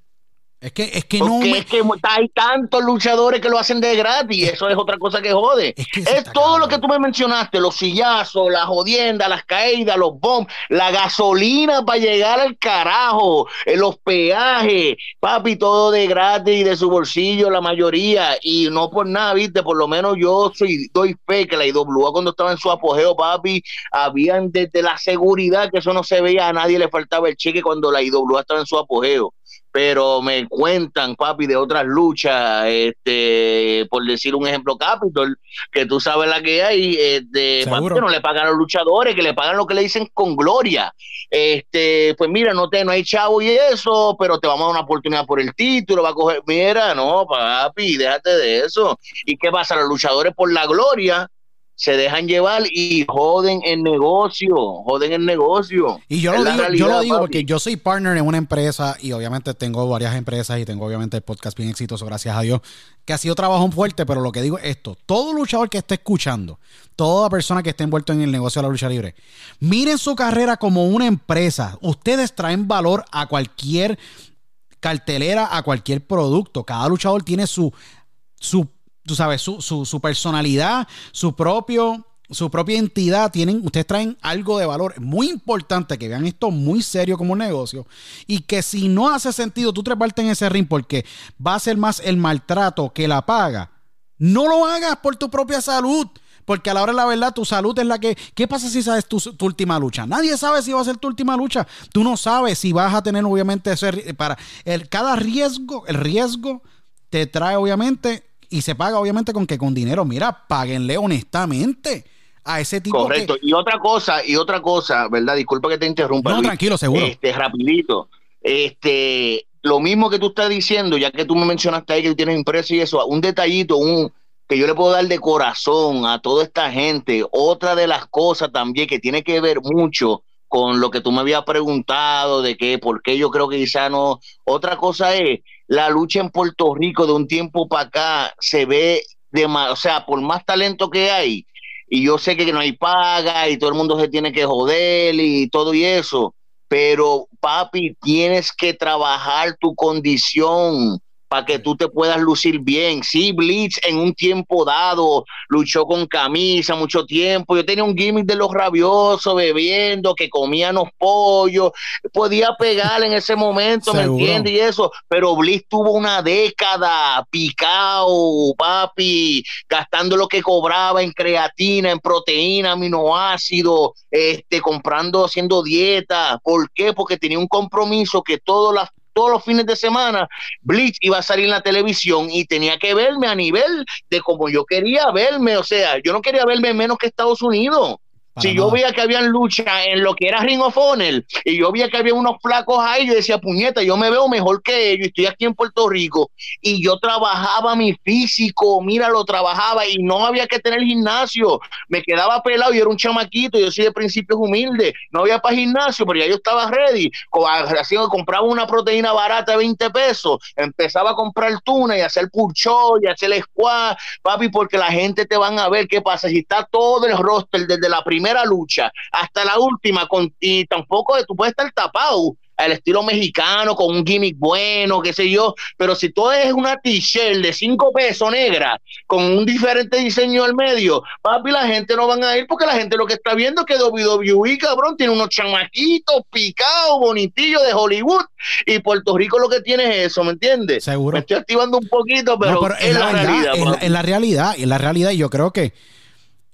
Es que, es que no. Es que hay tantos luchadores que lo hacen de gratis. Eso es otra cosa que jode. Es, todo lo que tú me mencionaste: los sillazos, las jodiendas, las caídas, los bombs, la gasolina para llegar al carajo, eh, los peajes, papi, todo de gratis y de su bolsillo, la mayoría. Y no por nada, viste, por lo menos yo soy, doy fe que la IWA cuando estaba en su apogeo, papi, habían desde la seguridad que eso no se veía, a nadie le faltaba el cheque cuando la IWA estaba en su apogeo pero me cuentan, papi, de otras luchas, este, por decir un ejemplo, Capitol, que tú sabes la que hay, este, papi, que no le pagan a los luchadores, que le pagan lo que le dicen con gloria. Este, pues mira, no te, no hay chavo y eso, pero te vamos a dar una oportunidad por el título, va a coger, mira, no, papi, déjate de eso. ¿Y qué pasa? Los luchadores por la gloria se dejan llevar y joden el negocio, joden el negocio. Y yo, lo digo, yo lo digo, porque yo soy partner en una empresa y obviamente tengo varias empresas y tengo obviamente el podcast bien exitoso, gracias a Dios, que ha sido trabajo fuerte, pero lo que digo es esto, todo luchador que esté escuchando, toda persona que esté envuelto en el negocio de la lucha libre, miren su carrera como una empresa. Ustedes traen valor a cualquier cartelera, a cualquier producto. Cada luchador tiene su, su tú sabes, su, su, personalidad, su propio, su propia entidad, tienen, ustedes traen algo de valor. Muy importante que vean esto muy serio como un negocio y que si no hace sentido tú treparte en ese ring porque va a ser más el maltrato que la paga, no lo hagas por tu propia salud. Porque a la hora de la verdad, tu salud es la que. ¿Qué pasa si sabes tu, tu, última lucha? Nadie sabe si va a ser tu última lucha. Tú no sabes si vas a tener, obviamente, ese, para el, cada riesgo, el riesgo te trae, obviamente, y se paga obviamente con que con dinero, mira, páguenle honestamente a ese tipo Correcto. Y otra cosa, y otra cosa, ¿verdad? Disculpa que te interrumpa. No, tranquilo, seguro. Este, rapidito. Este, lo mismo que tú estás diciendo, ya que tú me mencionaste ahí que tienes impreso y eso, un detallito, un que yo le puedo dar de corazón a toda esta gente. Otra de las cosas también que tiene que ver mucho con lo que tú me habías preguntado de que por qué yo creo que quizá no. Otra cosa es la lucha en Puerto Rico de un tiempo para acá se ve de más, o sea, por más talento que hay, y yo sé que no hay paga y todo el mundo se tiene que joder y todo y eso, pero papi, tienes que trabajar tu condición para que tú te puedas lucir bien. Sí, Blitz en un tiempo dado luchó con camisa mucho tiempo. Yo tenía un gimmick de los rabiosos bebiendo, que comían los pollos. Podía pegar en ese momento, ¿me entiendes? Y eso. Pero Blitz tuvo una década picado, papi, gastando lo que cobraba en creatina, en proteína, aminoácidos, este, comprando, haciendo dieta. ¿Por qué? Porque tenía un compromiso que todas las todos los fines de semana, Blitz iba a salir en la televisión y tenía que verme a nivel de como yo quería verme. O sea, yo no quería verme menos que Estados Unidos si yo veía que habían lucha en lo que era Ring of Honor y yo veía que había unos flacos ahí, yo decía, puñeta, yo me veo mejor que ellos, estoy aquí en Puerto Rico y yo trabajaba mi físico, mira, lo trabajaba y no había que tener gimnasio, me quedaba pelado, yo era un chamaquito, yo soy de principios humildes, no había para gimnasio, pero ya yo estaba ready, así compraba una proteína barata de 20 pesos, empezaba a comprar tuna y hacer purchó y hacer squat, papi, porque la gente te van a ver qué pasa, si está todo el roster desde la primera lucha hasta la última, con, y tampoco tú puedes estar tapado al estilo mexicano, con un gimmick bueno, qué sé yo, pero si todo es una t-shirt de 5 pesos negra, con un diferente diseño al medio, papi, la gente no van a ir porque la gente lo que está viendo es que WWE, cabrón, tiene unos chamaquitos picados, bonitillos de Hollywood, y Puerto Rico lo que tiene es eso, ¿me entiendes? Seguro. Me estoy activando un poquito, pero, es, la, realidad. Es la realidad, es la realidad, yo creo que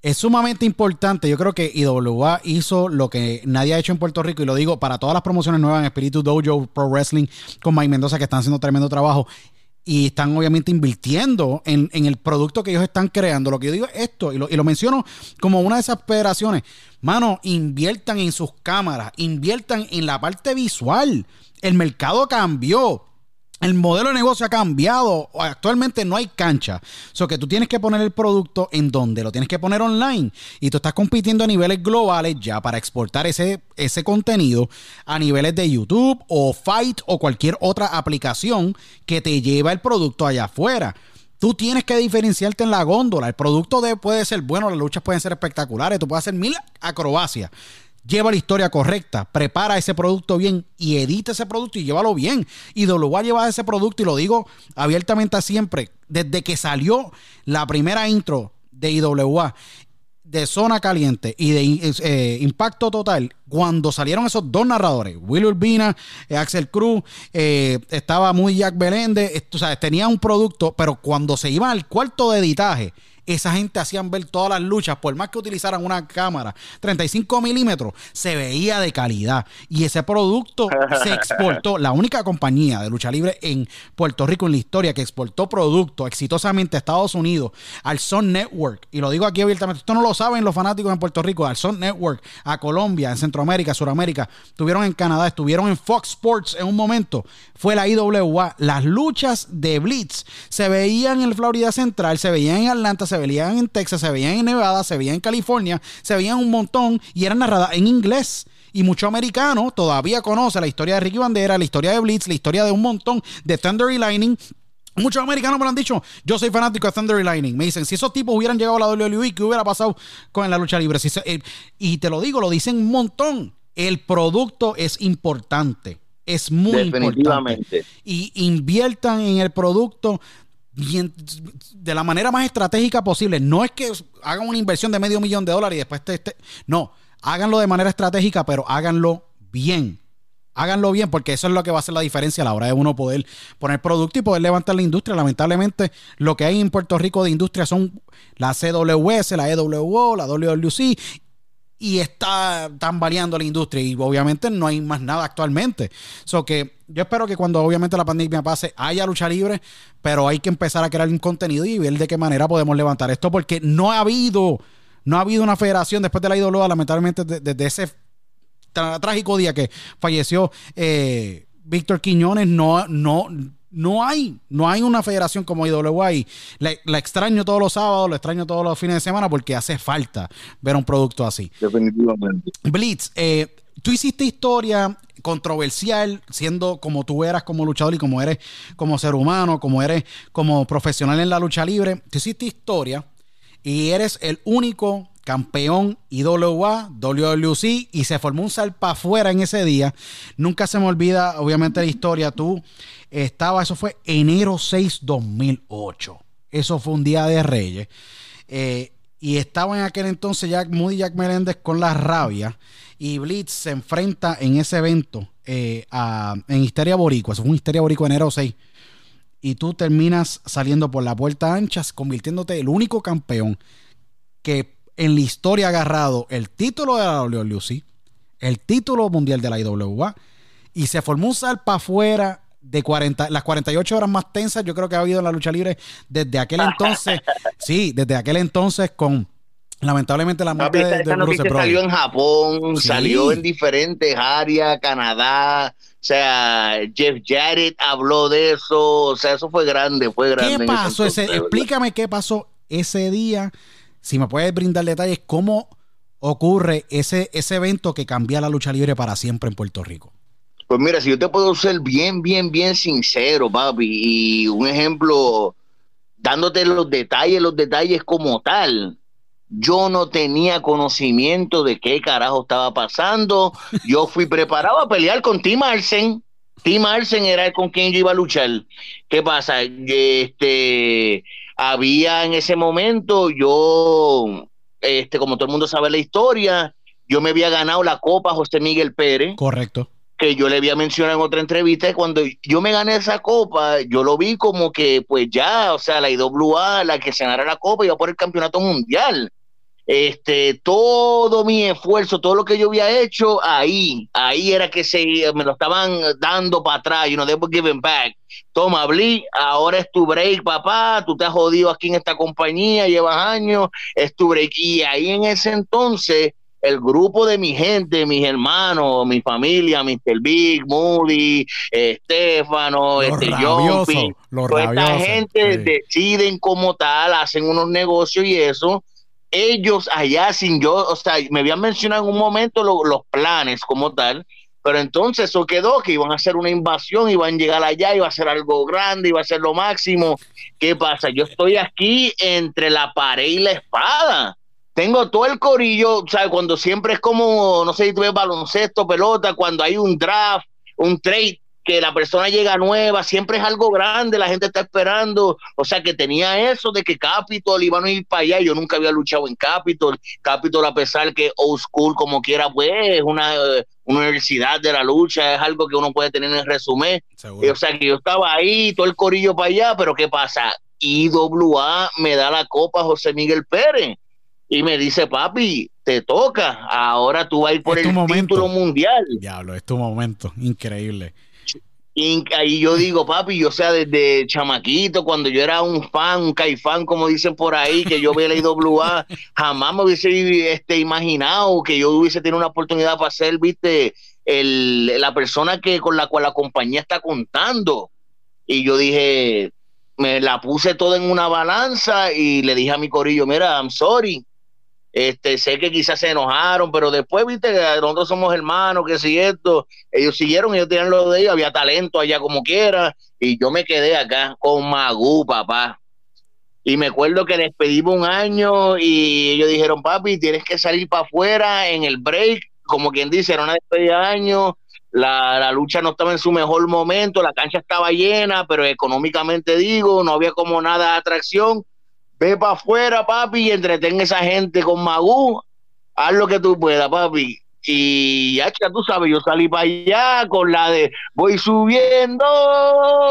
es sumamente importante. Yo creo que IWA hizo lo que nadie ha hecho en Puerto Rico, y lo digo para todas las promociones nuevas en Espíritu Dojo Pro Wrestling con Mike Mendoza, que están haciendo tremendo trabajo y están obviamente invirtiendo en, el producto que ellos están creando. Lo que yo digo es esto, y lo, y lo menciono como una de esas federaciones. Mano, inviertan en sus cámaras, inviertan en la parte visual. El mercado cambió el modelo de negocio ha cambiado. Actualmente no hay cancha. O sea, que tú tienes que poner el producto en donde lo tienes que poner online. Y tú estás compitiendo a niveles globales ya para exportar ese, ese contenido a niveles de YouTube o Fight o cualquier otra aplicación que te lleva el producto allá afuera. Tú tienes que diferenciarte en la góndola. El producto puede ser bueno, las luchas pueden ser espectaculares, tú puedes hacer mil acrobacias lleva la historia correcta, prepara ese producto bien y edita ese producto y llévalo bien. Y va a llevar ese producto, y lo digo abiertamente siempre, desde que salió la primera intro de IWA de Zona Caliente y de eh, Impacto Total, cuando salieron esos dos narradores, Will Urbina, eh, Axel Cruz, eh, estaba muy Jack Belende, o sea, tenía un producto, pero cuando se iba al cuarto de editaje, esa gente hacían ver todas las luchas, por más que utilizaran una cámara 35 milímetros, se veía de calidad. Y ese producto se exportó. La única compañía de lucha libre en Puerto Rico en la historia que exportó producto exitosamente a Estados Unidos, al Sun Network, y lo digo aquí abiertamente, esto no lo saben los fanáticos en Puerto Rico, al Sun Network, a Colombia, en Centroamérica, Suramérica, estuvieron en Canadá, estuvieron en Fox Sports en un momento, fue la IWA. Las luchas de Blitz se veían en Florida Central, se veían en Atlanta, se veían en Texas, se veían en Nevada, se veían en California, se veían un montón y eran narradas en inglés. Y mucho americano todavía conoce la historia de Ricky Bandera, la historia de Blitz, la historia de un montón de Thunder y Lightning. Muchos americanos me lo han dicho. Yo soy fanático de Thunder y Lightning. Me dicen, si esos tipos hubieran llegado a la WWE, ¿qué hubiera pasado con la lucha libre? Eh, y te lo digo, lo dicen un montón. El producto es importante. Es muy importante. Y inviertan en el producto de la manera más estratégica posible. No es que hagan una inversión de medio millón de dólares y después te, no, háganlo de manera estratégica, pero háganlo bien. Háganlo bien, porque eso es lo que va a hacer la diferencia a la hora de uno poder poner producto y poder levantar la industria. Lamentablemente, lo que hay en Puerto Rico de industria son la CWS, la EWO, la WWC y está tan variando la industria y obviamente no hay más nada actualmente. So que yo espero que cuando obviamente la pandemia pase haya lucha libre, pero hay que empezar a crear un contenido y ver de qué manera podemos levantar esto porque no ha habido no ha habido una federación después de la IWA lamentablemente desde ese trágico día que falleció eh, Víctor Quiñones no no no hay, no hay una federación como IWA y la, extraño todos los sábados, lo extraño todos los fines de semana porque hace falta ver un producto así. Definitivamente. Blitz, eh, tú hiciste historia controversial siendo como tú eras como luchador y como eres como ser humano, como eres como profesional en la lucha libre. Tú hiciste historia y eres el único campeón IWA, WWC y se formó un salpa afuera en ese día. Nunca se me olvida, obviamente, la historia. Tú estaba, eso fue enero 6, 2008. Eso fue un día de Reyes. Eh, y estaba en aquel entonces Jack Moody Jack Meléndez con la rabia. Y Blitz se enfrenta en ese evento eh, en Histeria Boricua. Eso fue un Histeria Boricua enero 6. Y tú terminas saliendo por la puerta ancha, convirtiéndote el único campeón que en la historia ha agarrado el título de la WWC, el título mundial de la IWA, y se formó un salpa afuera de 40, las 48 horas más tensas yo creo que ha habido en la lucha libre desde aquel entonces, *laughs* sí, desde aquel entonces con lamentablemente la muerte de, de salió en Japón, salió en diferentes áreas, Canadá, o sea, Jeff Jarrett habló de eso, o sea, eso fue grande, fue grande. ¿Qué pasó ese? Explícame qué pasó ese día, si me puedes brindar detalles, cómo ocurre ese, ese evento que cambia la lucha libre para siempre en Puerto Rico. Pues mira, si yo te puedo ser bien, bien, bien sincero, papi, y un ejemplo, dándote los detalles, los detalles como tal, yo no tenía conocimiento de qué carajo estaba pasando. Yo fui preparado a pelear con Tim Arsen. Tim Arsen era el con quien yo iba a luchar. ¿Qué pasa? Este, había en ese momento, yo, este, como todo el mundo sabe la historia, yo me había ganado la Copa José Miguel Pérez. Correcto que yo le había mencionado en otra entrevista, cuando yo me gané esa copa, yo lo vi como que pues ya, o sea, la IWA, la que se ganara la copa, iba por el campeonato mundial. Este, todo mi esfuerzo, todo lo que yo había hecho, ahí, ahí era que se me lo estaban dando para atrás, you know, they were giving back. Toma, Bli, ahora es tu break, papá, tú te has jodido aquí en esta compañía, llevas años, es tu break. Y ahí en ese entonces, el grupo de mi gente, mis hermanos, mi familia, Mr. Big, Moody, Estefano, este Jumpy, esta gente deciden como tal, hacen unos negocios y eso. Ellos allá sin yo, o sea, me habían mencionado en un momento los planes como tal, pero entonces eso quedó que iban a hacer una invasión, iban a llegar allá, iba a ser algo grande, iba a ser lo máximo. ¿Qué pasa? Yo estoy aquí entre la pared y la espada tengo todo el corillo, sea, cuando siempre es como, no sé si tú baloncesto, pelota, cuando hay un draft, un trade, que la persona llega nueva, siempre es algo grande, la gente está esperando, o sea, que tenía eso de que Capitol iban a ir para allá, yo nunca había luchado en Capitol, Capitol a pesar que old school como quiera, pues es una, universidad de la lucha, es algo que uno puede tener en resumen, o sea, que yo estaba ahí, todo el corillo para allá, pero ¿qué pasa? IWA me da la copa José Miguel Pérez y me dice, papi, te toca, ahora tú vas a ir por el título mundial. Diablo, es tu momento, increíble. Y ahí yo digo, papi, yo sea desde chamaquito, cuando yo era un fan, un caifán, como dicen por ahí, que yo veía la IWA, jamás me hubiese este, imaginado que yo hubiese tenido una oportunidad para ser, viste, el, la persona que con la cual la compañía está contando. Y yo dije, me la puse todo en una balanza y le dije a mi corillo, mira, I'm sorry, este, sé que quizás se enojaron, pero después, viste, que nosotros somos hermanos, que si esto, ellos siguieron, ellos tenían lo de ellos, había talento allá como quiera, y yo me quedé acá con Magú, papá. Y me acuerdo que despedimos un año y ellos dijeron, papi, tienes que salir para afuera en el break, como quien dice, era una despedida de año, la, la, lucha no estaba en su mejor momento, la cancha estaba llena, pero económicamente digo, no había como nada de atracción Ve para afuera, papi, y entretén a esa gente con Magú. Haz lo que tú puedas, papi. Y ya, tú sabes, yo salí para allá con la de voy subiendo,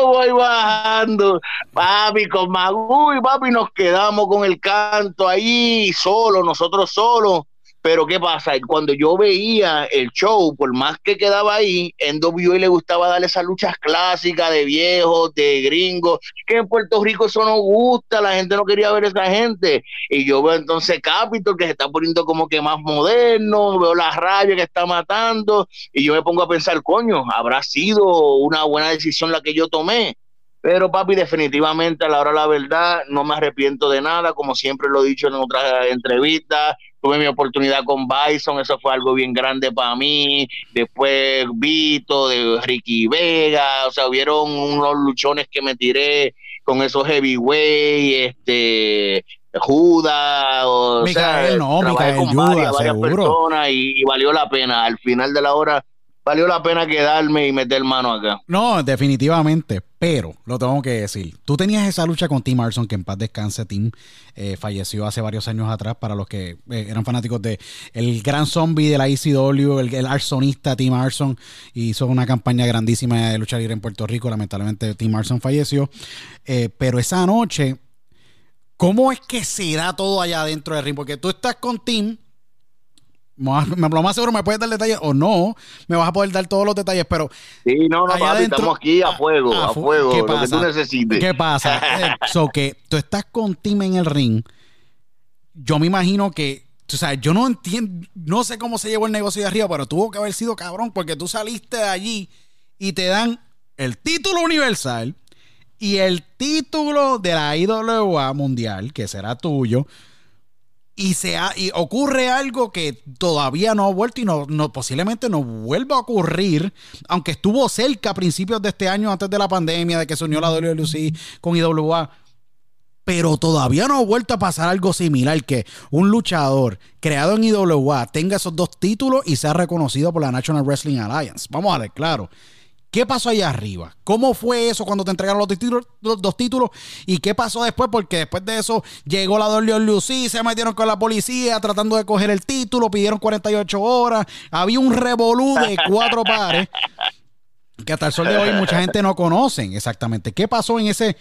voy bajando, papi, con Magú y papi, nos quedamos con el canto ahí, solo, nosotros solos pero ¿qué pasa? Cuando yo veía el show, por más que quedaba ahí, en WWE le gustaba darle esas luchas clásicas de viejos, de gringos, que en Puerto Rico eso no gusta, la gente no quería ver a esa gente. Y yo veo entonces Capitol que se está poniendo como que más moderno, veo la rabia que está matando, y yo me pongo a pensar, coño, habrá sido una buena decisión la que yo tomé. Pero papi, definitivamente a la hora de la verdad no me arrepiento de nada, como siempre lo he dicho en otras entrevistas, tuve mi oportunidad con Bison, eso fue algo bien grande para mí. Después Vito, de Ricky Vega, o sea, hubieron unos luchones que me tiré con esos heavyweight, este, Judas, o sea, no, con varias, personas y, y, valió la pena. Al final de la hora valió la pena quedarme y meter mano acá. No, definitivamente, pero lo tengo que decir. Tú tenías esa lucha con Tim Arson, que en paz descanse, Tim eh, falleció hace varios años atrás, para los que eh, eran fanáticos de el gran zombie de la ECW, el, el arsonista Tim Arson, hizo una campaña grandísima de lucha libre en Puerto Rico, lamentablemente Tim Arson falleció, eh, pero esa noche... ¿Cómo es que se da todo allá dentro del ring? Porque tú estás con Tim, lo más seguro me puedes dar detalles o no, me vas a poder dar todos los detalles, pero. Sí, no, no, papi, estamos aquí a fuego, a, fuego, ¿qué lo que tú necesites. ¿Qué pasa? Eh, *laughs* so que tú estás con Tim en el ring. Yo me imagino que. O sea, yo no entiendo, no sé cómo se llevó el negocio de arriba, pero tuvo que haber sido cabrón, porque tú saliste de allí y te dan el título universal y el título de la IWA mundial, que será tuyo y, se y ocurre algo que todavía no ha vuelto y no, posiblemente no vuelva a ocurrir, aunque estuvo cerca a principios de este año, antes de la pandemia, de que se unió la WWE con IWA. Pero todavía no ha vuelto a pasar algo similar, que un luchador creado en IWA tenga esos dos títulos y sea reconocido por la National Wrestling Alliance. Vamos a ver, claro. ¿Qué pasó allá arriba? ¿Cómo fue eso cuando te entregaron los, títulos, los dos títulos? ¿Y qué pasó después? Porque después de eso llegó la WWE, se metieron con la policía tratando de coger el título, pidieron 48 horas, había un revolú de cuatro *laughs* pares que hasta el sol de hoy mucha gente no conoce exactamente. ¿Qué pasó en ese,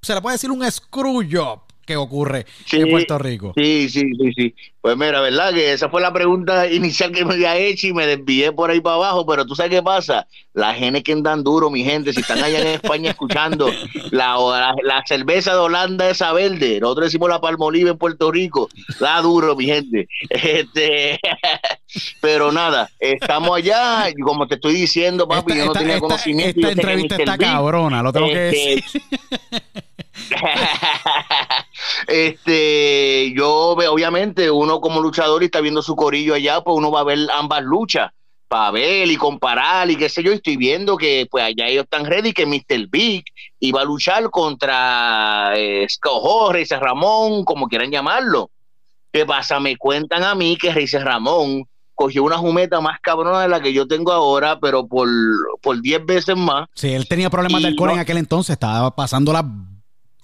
se le puede decir un screw job? Que ocurre en Puerto Rico. Sí, sí, sí, sí. Pues mira, ¿verdad? Que esa fue la pregunta *laughs* inicial que me había hecho y me desvié por ahí para abajo, pero tú sabes qué pasa. La gente que andan duro, mi gente, si están allá en España escuchando *laughs* la, la, cerveza de Holanda esa verde, nosotros decimos la palmolive en Puerto Rico, da duro, mi gente. *laughs* Este, pero nada, estamos allá y como te estoy diciendo, papi, yo no tenía conocimiento. Esta entrevista está cabrona, lo tengo que este, decir. *laughs* este, yo obviamente uno como luchador y está viendo su corillo allá, pues uno va a ver ambas luchas para ver y comparar y qué sé yo, estoy viendo que pues allá ellos están ready que Mr. Big iba a luchar contra eh, Ramón, como quieran llamarlo. ¿Qué pasa? Me cuentan a mí que Reyes Ramón cogió una jumeta más cabrona de la que yo tengo ahora, pero por 10 veces más. Sí, él tenía problemas de alcohol en aquel entonces, estaba pasando la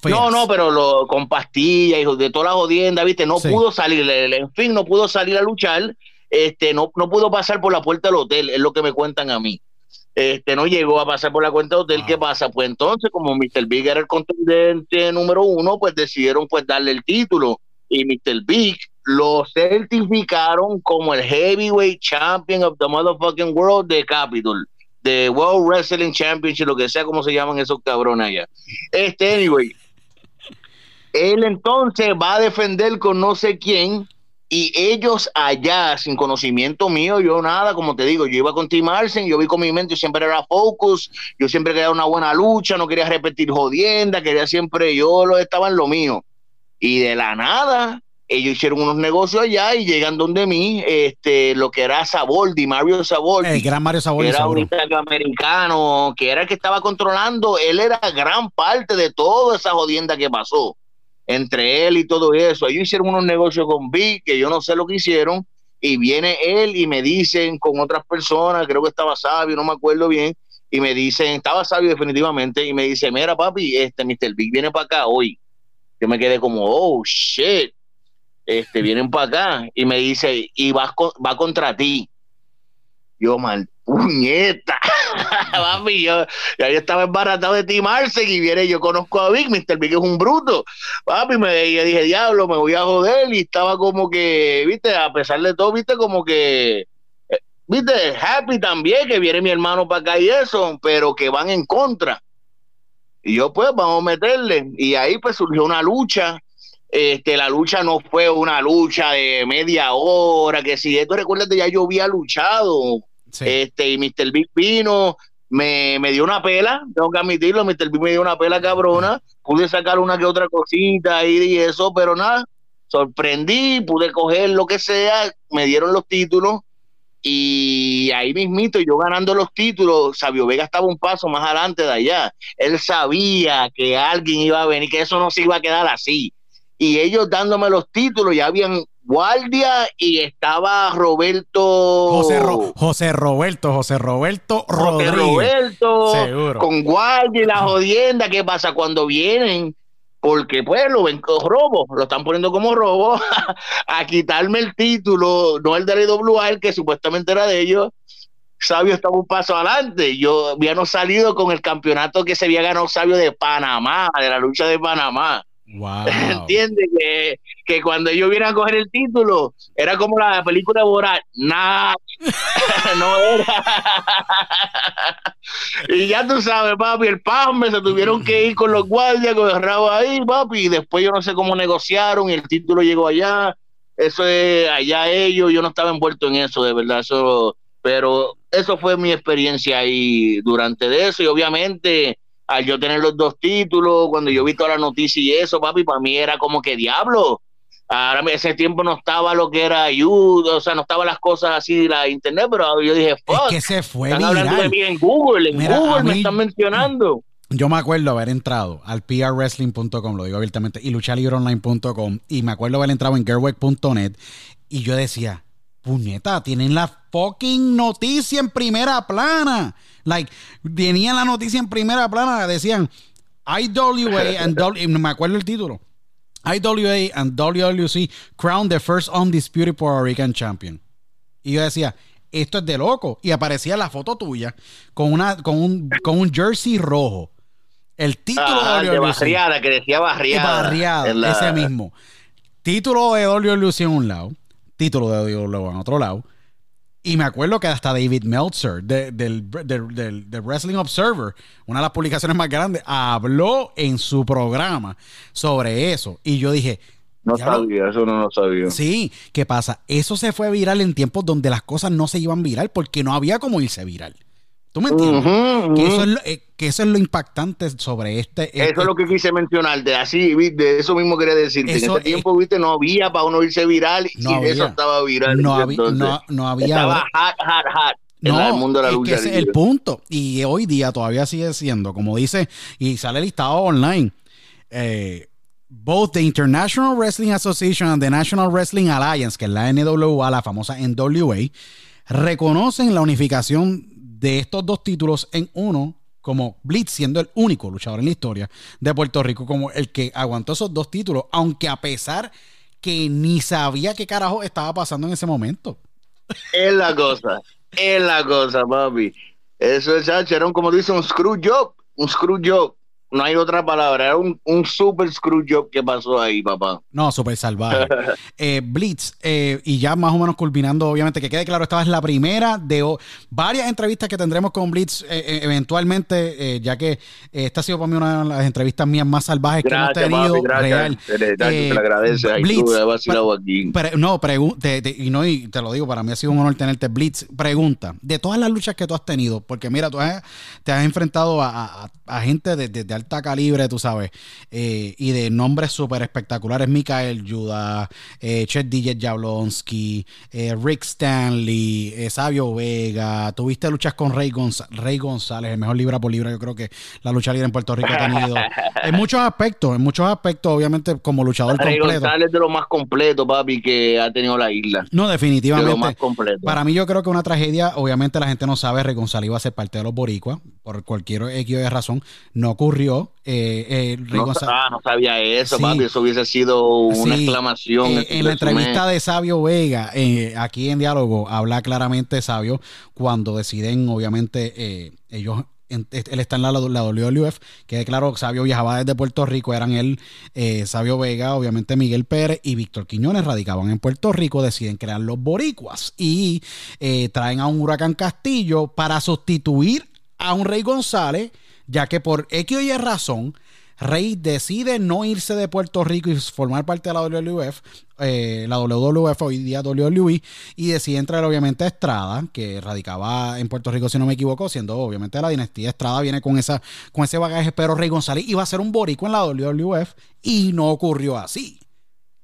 no, no, pero lo, con pastillas y de todas las jodiendas, ¿viste? No pudo salir, en fin, no pudo salir a luchar, este, no, no pudo pasar por la puerta del hotel, es lo que me cuentan a mí. este no llegó a pasar por la cuenta de hotel. ¿Qué pasa? Pues entonces, como Mr. Big era el contendiente número uno, pues decidieron pues darle el título. Y Mr. Big lo certificaron como el heavyweight champion of the motherfucking world de Capitol, de World Wrestling Championship, lo que sea como se llaman esos cabrones allá. Este, anyway, él entonces va a defender con no sé quién y ellos allá, sin conocimiento mío, yo nada, como te digo, yo iba con Tim Arsen, yo vi con mi mente, yo siempre era focus, yo siempre quería una buena lucha, no quería repetir jodienda, quería siempre, yo lo estaba en lo mío. Y de la nada, ellos hicieron unos negocios allá y llegan donde mí, este, lo que era Saboldi, Mario Saboldi. El gran Mario Saboldi. Era un americano, que era el que estaba controlando, él era gran parte de toda esa jodienda que pasó entre él y todo eso. Ellos hicieron unos negocios con Vic, que yo no sé lo que hicieron, y viene él y me dicen con otras personas, creo que estaba sabio, no me acuerdo bien, y me dicen, estaba sabio definitivamente, y me dice, mira papi, este Mr. Big viene para acá hoy. Yo me quedé como, oh, shit este, vienen para acá y me dice, y vas va contra ti. Yo, mal, puñeta. *laughs* Papi, yo, ya yo estaba embaratado de Tim y viene, yo conozco a Vic, Mr. Big es un bruto. Papi, me dije, diablo, me voy a joder. Y estaba como que, viste, a pesar de todo, viste, como que, eh, viste, happy también, que viene mi hermano para acá y eso, pero que van en contra. Y yo, pues, vamos a meterle. Y ahí, pues, surgió una lucha este, la lucha no fue una lucha de media hora, que si esto recuerdas ya yo había luchado, este, y Mr. Big vino, me, me, dio una pela, tengo que admitirlo, Mr. Big me dio una pela cabrona, pude sacar una que otra cosita y eso, pero nada, sorprendí, pude coger lo que sea, me dieron los títulos, y ahí mismito, yo ganando los títulos, Sabio Vega estaba un paso más adelante de allá. Él sabía que alguien iba a venir, que eso no se iba a quedar así y ellos dándome los títulos, ya habían guardia y estaba Roberto José, José Roberto José Roberto José Roberto con guardia y la jodienda qué pasa cuando vienen porque pues lo ven como robo lo están poniendo como robo *laughs* a quitarme el título no el de la IWA el que supuestamente era de ellos Sabio estaba un paso adelante. Yo había no salido con el campeonato que se había ganado Sabio de Panamá, de la lucha de Panamá. Wow. *laughs* Entiende que, que, cuando ellos vienen a coger el título, era como la película de Borat, nada, *laughs* no era. *laughs* y ya tú sabes, papi, el PAME se tuvieron que ir con los guardias, con el ahí, papi, y después yo no sé cómo negociaron y el título llegó allá. Eso es allá ellos, yo no estaba envuelto en eso, de verdad, eso, pero eso fue mi experiencia ahí durante eso y obviamente al yo tener los dos títulos, cuando yo vi toda la noticia y eso, papi, para mí era como que diablo. Ahora ese tiempo no estaba lo que era ayuda, o sea, no estaban las cosas así, la internet, pero yo dije, fuck. Es que se fue están hablando de mí en Google, en Google me están mencionando. Yo me acuerdo haber entrado al prwrestling.com, lo digo abiertamente, y luchalibreonline.com, y me acuerdo haber entrado en gerweg.net, y yo decía, puñeta, tienen la fucking noticia en primera plana. Like, tenían la noticia en primera plana, decían IWA *laughs* and w, me acuerdo el título. IWA and WWC crown the first undisputed Puerto Rican champion. Y yo decía, esto es de loco. Y aparecía la foto tuya con una con un, con un jersey rojo. El título de barriada, que decía barriada. Barriada, ese mismo. Título de WWC en un lado, título de WWE en otro lado y me acuerdo que hasta David Meltzer, del, Wrestling Observer, una de las publicaciones más grandes, habló en su programa sobre eso. Y yo dije... No sabía, eso no lo sabía. Sí, ¿qué pasa? Eso se fue viral en tiempos donde las cosas no se iban viral porque no había como irse viral. ¿Tú me entiendes? Que, eso es lo, eh, que, eso es lo, impactante sobre este. Eso es lo que quise mencionar, de así, de eso mismo quería decir. en ese tiempo, viste, no había para uno irse viral y eso estaba viral. No, había, no, no, había. Estaba hot, hot, hot. En el mundo de la lucha. ese es el punto. Y hoy día todavía sigue siendo, como dice, y sale listado online. Eh, both the International Wrestling Association and the National Wrestling Alliance, que es la NWA, la famosa NWA, reconocen la unificación de estos dos títulos en uno, como Blitz siendo el único luchador en la historia de Puerto Rico, como el que aguantó esos dos títulos, aunque a pesar que ni sabía qué carajo estaba pasando en ese momento. Es la cosa, es la cosa, papi. Eso es, era un, como dice, un screw job, un screw job no hay otra palabra, era un, un super screw job que pasó ahí, papá. No, súper salvaje. *laughs* Eh, Blitz, eh, y ya más o menos culminando, obviamente, que quede claro, esta es la primera de varias entrevistas que tendremos con Blitz eh, eventualmente, ya que esta ha sido para mí una de las entrevistas mías más salvajes que hemos tenido. real. Te, te, agradece. Blitz, aquí. no, y no, y te lo digo, para mí ha sido un honor tenerte. Blitz, pregunta, de todas las luchas que tú has tenido, porque mira, tú te has enfrentado a, gente de, de, de calibre, tú sabes, eh, y de nombres súper espectaculares, Mikael Judah, eh, Chet DJ Jablonski, eh, Rick Stanley, eh, Sabio Vega, tuviste luchas con Rey, Rey González, el mejor libra por libra, yo creo que la lucha libre en Puerto Rico ha tenido, *laughs* en muchos aspectos, en muchos aspectos, obviamente como luchador Rey González es de lo más completo, papi, que ha tenido la isla. No, definitivamente. De lo más completo. Para mí yo creo que una tragedia, obviamente la gente no sabe, Rey González iba a ser parte de los boricuas, por cualquier X de razón, no ocurrió. Eh, eh, no, ah, no, sabía eso, papi. Eso hubiese sido una exclamación. Eh, en la entrevista de Sabio Vega, aquí en Diálogo, habla claramente Sabio cuando deciden, obviamente, ellos él está en la, la WWF, que claro, Sabio viajaba desde Puerto Rico, eran él, Sabio Vega, obviamente Miguel Pérez y Víctor Quiñones radicaban en Puerto Rico, deciden crear los boricuas y traen a un huracán Castillo para sustituir a un Rey González ya que por X y razón, Rey decide no irse de Puerto Rico y formar parte de la WWF, eh, la WWF hoy día WWE, y decide entrar obviamente a Estrada, que radicaba en Puerto Rico si no me equivoco, siendo obviamente la dinastía Estrada viene con, esa, con ese bagaje, pero Rey González iba a ser un borico en la WWF y no ocurrió así,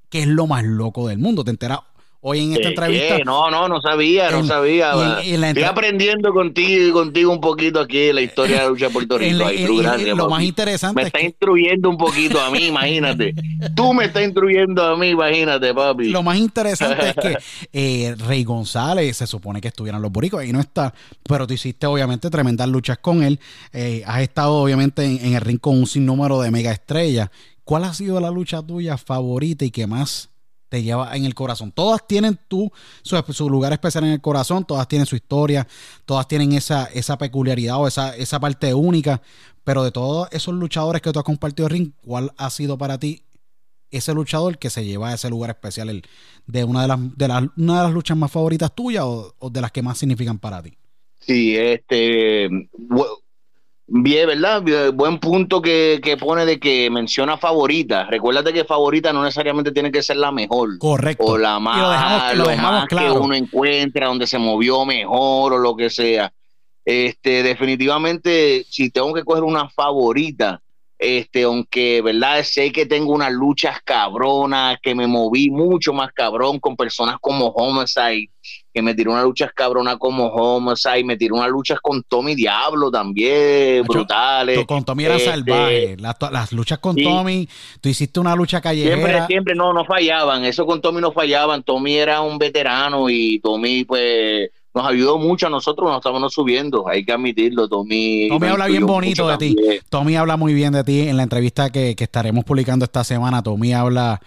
que es lo más loco del mundo, te enteras hoy en esta entrevista. No, no, no sabía, no sabía. Estoy aprendiendo contigo, contigo un poquito aquí la historia de la lucha de Puerto Rico. lo más interesante. Me está instruyendo un poquito a mí, imagínate. Tú me estás instruyendo a mí, imagínate, papi. Lo más interesante es que *laughs* eh, Rey González se supone que estuvieran los boricos, ahí no está, pero tú hiciste obviamente tremendas luchas con él. Eh, has estado obviamente en, en el ring con un sinnúmero de mega estrellas. ¿Cuál ha sido la lucha tuya favorita y que más te lleva en el corazón. Todas tienen tu, su, lugar especial en el corazón, todas tienen su historia, todas tienen esa, esa peculiaridad o esa, esa parte única, pero de todos esos luchadores que tú has compartido ring, ¿cuál ha sido para ti ese luchador que se lleva a ese lugar especial el, de, una de, las, de una de las luchas más favoritas tuyas o, o, de las que más significan para ti? Sí, este, Bien, ¿verdad? Buen punto que, que, pone de que menciona favorita. Recuérdate que favorita no necesariamente tiene que ser la mejor. Correcto. O la más, lo dejamos, claro. que uno encuentra, donde se movió mejor o lo que sea. Este, definitivamente, si tengo que coger una favorita, este, aunque, ¿verdad? Sé que tengo unas luchas cabronas, que me moví mucho más cabrón con personas como Homicide, que me tiró una lucha cabrona como Homicide, me tiró unas luchas con Tommy Diablo también, brutales. Con Tommy era este, salvaje, las, luchas con Tommy, tú hiciste una lucha callejera. Siempre, siempre, no, no fallaban, eso con Tommy no fallaban, Tommy era un veterano y Tommy, pues nos ayudó mucho a nosotros, nos estábamos subiendo, hay que admitirlo, Tommy. Tommy habla bien bonito de ti. Tommy habla muy bien de ti en la entrevista que, estaremos publicando esta semana. Tommy habla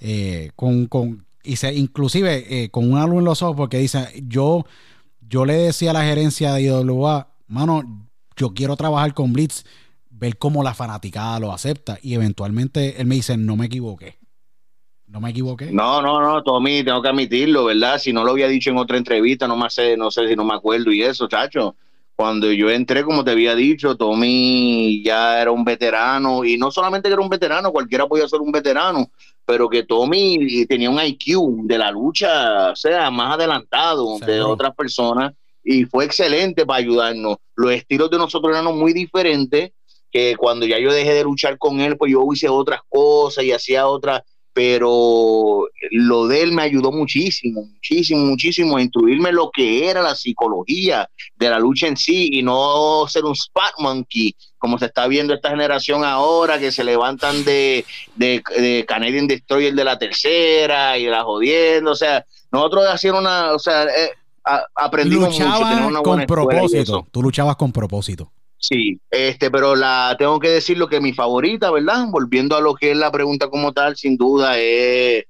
eh, con, con, y se, inclusive eh, con una luz en los ojos porque dice, yo, yo le decía a la gerencia de IWA, mano, yo quiero trabajar con Blitz, ver cómo la fanaticada lo acepta y eventualmente él me dice, no me equivoqué. ¿No me equivoqué? No, no, no, Tommy, tengo que admitirlo, ¿verdad? Si no lo había dicho en otra entrevista, no, más sé, no sé si no me acuerdo y eso, chacho. Cuando yo entré, como te había dicho, Tommy ya era un veterano y no solamente que era un veterano, cualquiera podía ser un veterano, pero que Tommy tenía un IQ de la lucha, o sea, más adelantado de otras personas y fue excelente para ayudarnos. Los estilos de nosotros eran muy diferentes, que cuando ya yo dejé de luchar con él, pues yo hice otras cosas y hacía otras pero lo de él me ayudó muchísimo, muchísimo, muchísimo a instruirme lo que era la psicología de la lucha en sí y no ser un spot monkey, como se está viendo esta generación ahora, que se levantan de, de, Canadian Destroyer de la tercera y la jodiendo, o sea, nosotros hacíamos una, o sea, eh, aprendimos mucho. con propósito, tú luchabas con propósito. Sí, este, pero la tengo que decir lo que mi favorita, ¿verdad? Volviendo a lo que es la pregunta como tal, sin duda es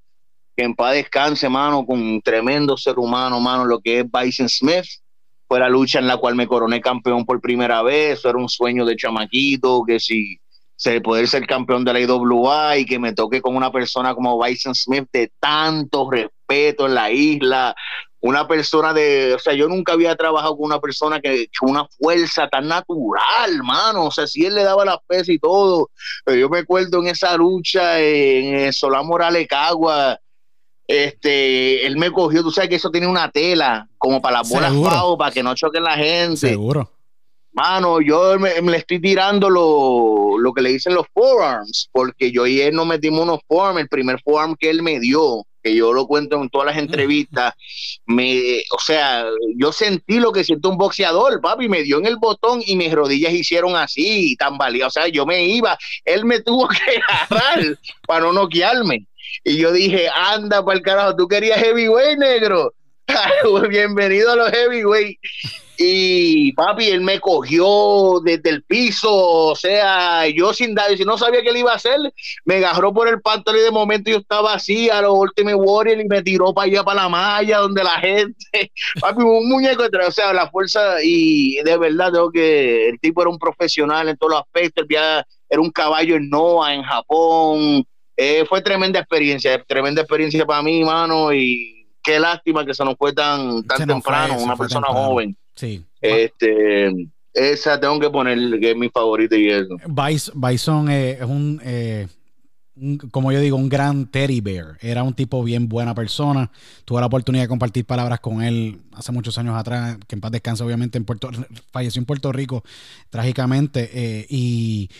que en paz descanse, mano, con un tremendo ser humano, mano, lo que es Bison Smith, fue la lucha en la cual me coroné campeón por primera vez, eso era un sueño de chamaquito, que si se poder ser campeón de la IWA y que me toque con una persona como Bison Smith de tanto respeto en la isla, una persona de, o sea, yo nunca había trabajado con una persona que con una fuerza tan natural, mano, o sea, si él le daba las pesas y todo, pero yo me acuerdo en esa lucha en Solá Morales Cagua, este, él me cogió, tú sabes que eso tiene una tela como para las bolas pavo, para que no choquen la gente. Seguro. Mano, yo me, le estoy tirando lo, lo, que le dicen los forearms, porque yo y él nos metimos unos forearms, el primer forearm que él me dio, que yo lo cuento en todas las entrevistas, me, o sea, yo sentí lo que siente un boxeador, papi, me dio en el botón y mis rodillas hicieron así, tan valía, o sea, yo me iba, él me tuvo *laughs* que agarrar para no noquearme. Y yo dije, anda para el carajo, tú querías heavyweight negro. *laughs* Bienvenido a los heavyweight. Y papi, él me cogió desde el piso, o sea, yo sin dar, si no sabía qué le iba a hacer, me agarró por el pantalón y de momento yo estaba así a los Ultimate Warrior y me tiró para allá, para la malla, donde la gente, *laughs* papi, un muñeco, o sea, la fuerza, y de verdad tengo que, el tipo era un profesional en todos los aspectos, era un caballo en Noah, en Japón, eh, fue tremenda experiencia, tremenda experiencia para mí, mano, y qué lástima que se nos fue tan, tan temprano, una persona joven. Sí. Este, esa tengo que poner, que es mi favorita y eso. Bison eh, es eh, un, como yo digo, un gran teddy bear. Era un tipo bien buena persona. Tuve la oportunidad de compartir palabras con él hace muchos años atrás, que en paz descansa, obviamente, en Puerto, falleció en Puerto Rico trágicamente. Eh, y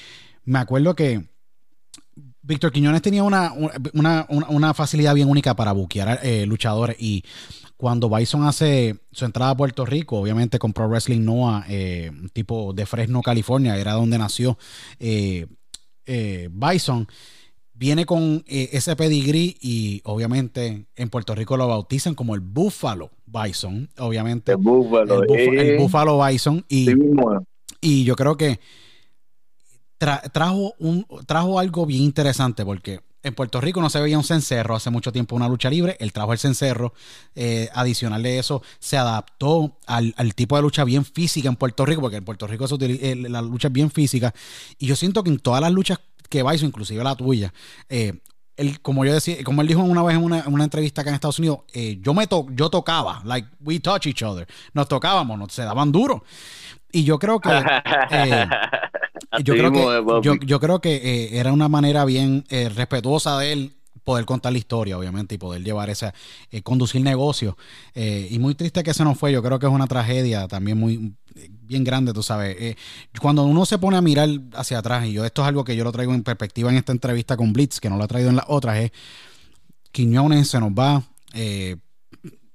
me acuerdo que Víctor Quiñones tenía una, una, facilidad bien única para buquear luchadores y cuando Bison hace su entrada a Puerto Rico, obviamente con Pro Wrestling Noah, eh, tipo de Fresno, California, era donde nació eh, eh, Bison, viene con ese pedigrí y obviamente en Puerto Rico lo bautizan como el Buffalo Bison, obviamente. El Buffalo, el, Buffalo Bison. Y, y yo creo que trajo, un, trajo algo bien interesante porque en Puerto Rico no se veía un cencerro hace mucho tiempo una lucha libre. Él trajo el cencerro. Eh, adicional de eso, se adaptó al, tipo de lucha bien física en Puerto Rico, porque en Puerto Rico se utiliza, eh, la lucha es bien física. Y yo siento que en todas las luchas que vais, inclusive la tuya, eh, él, como yo decía, como él dijo una vez en una, entrevista acá en Estados Unidos, yo me to yo tocaba, like we touch each other, nos tocábamos, nos, se daban duro. Y yo creo que *laughs* yo, creo que, yo, creo que era una manera bien eh, respetuosa de él poder contar la historia, obviamente, y poder llevar esa, eh, conducir negocio. Eh, y muy triste que se nos fue, yo creo que es una tragedia también muy bien grande, tú sabes. cuando uno se pone a mirar hacia atrás, y yo esto es algo que yo lo traigo en perspectiva en esta entrevista con Blitz, que no lo he traído en las otras, es Quiñones se nos va,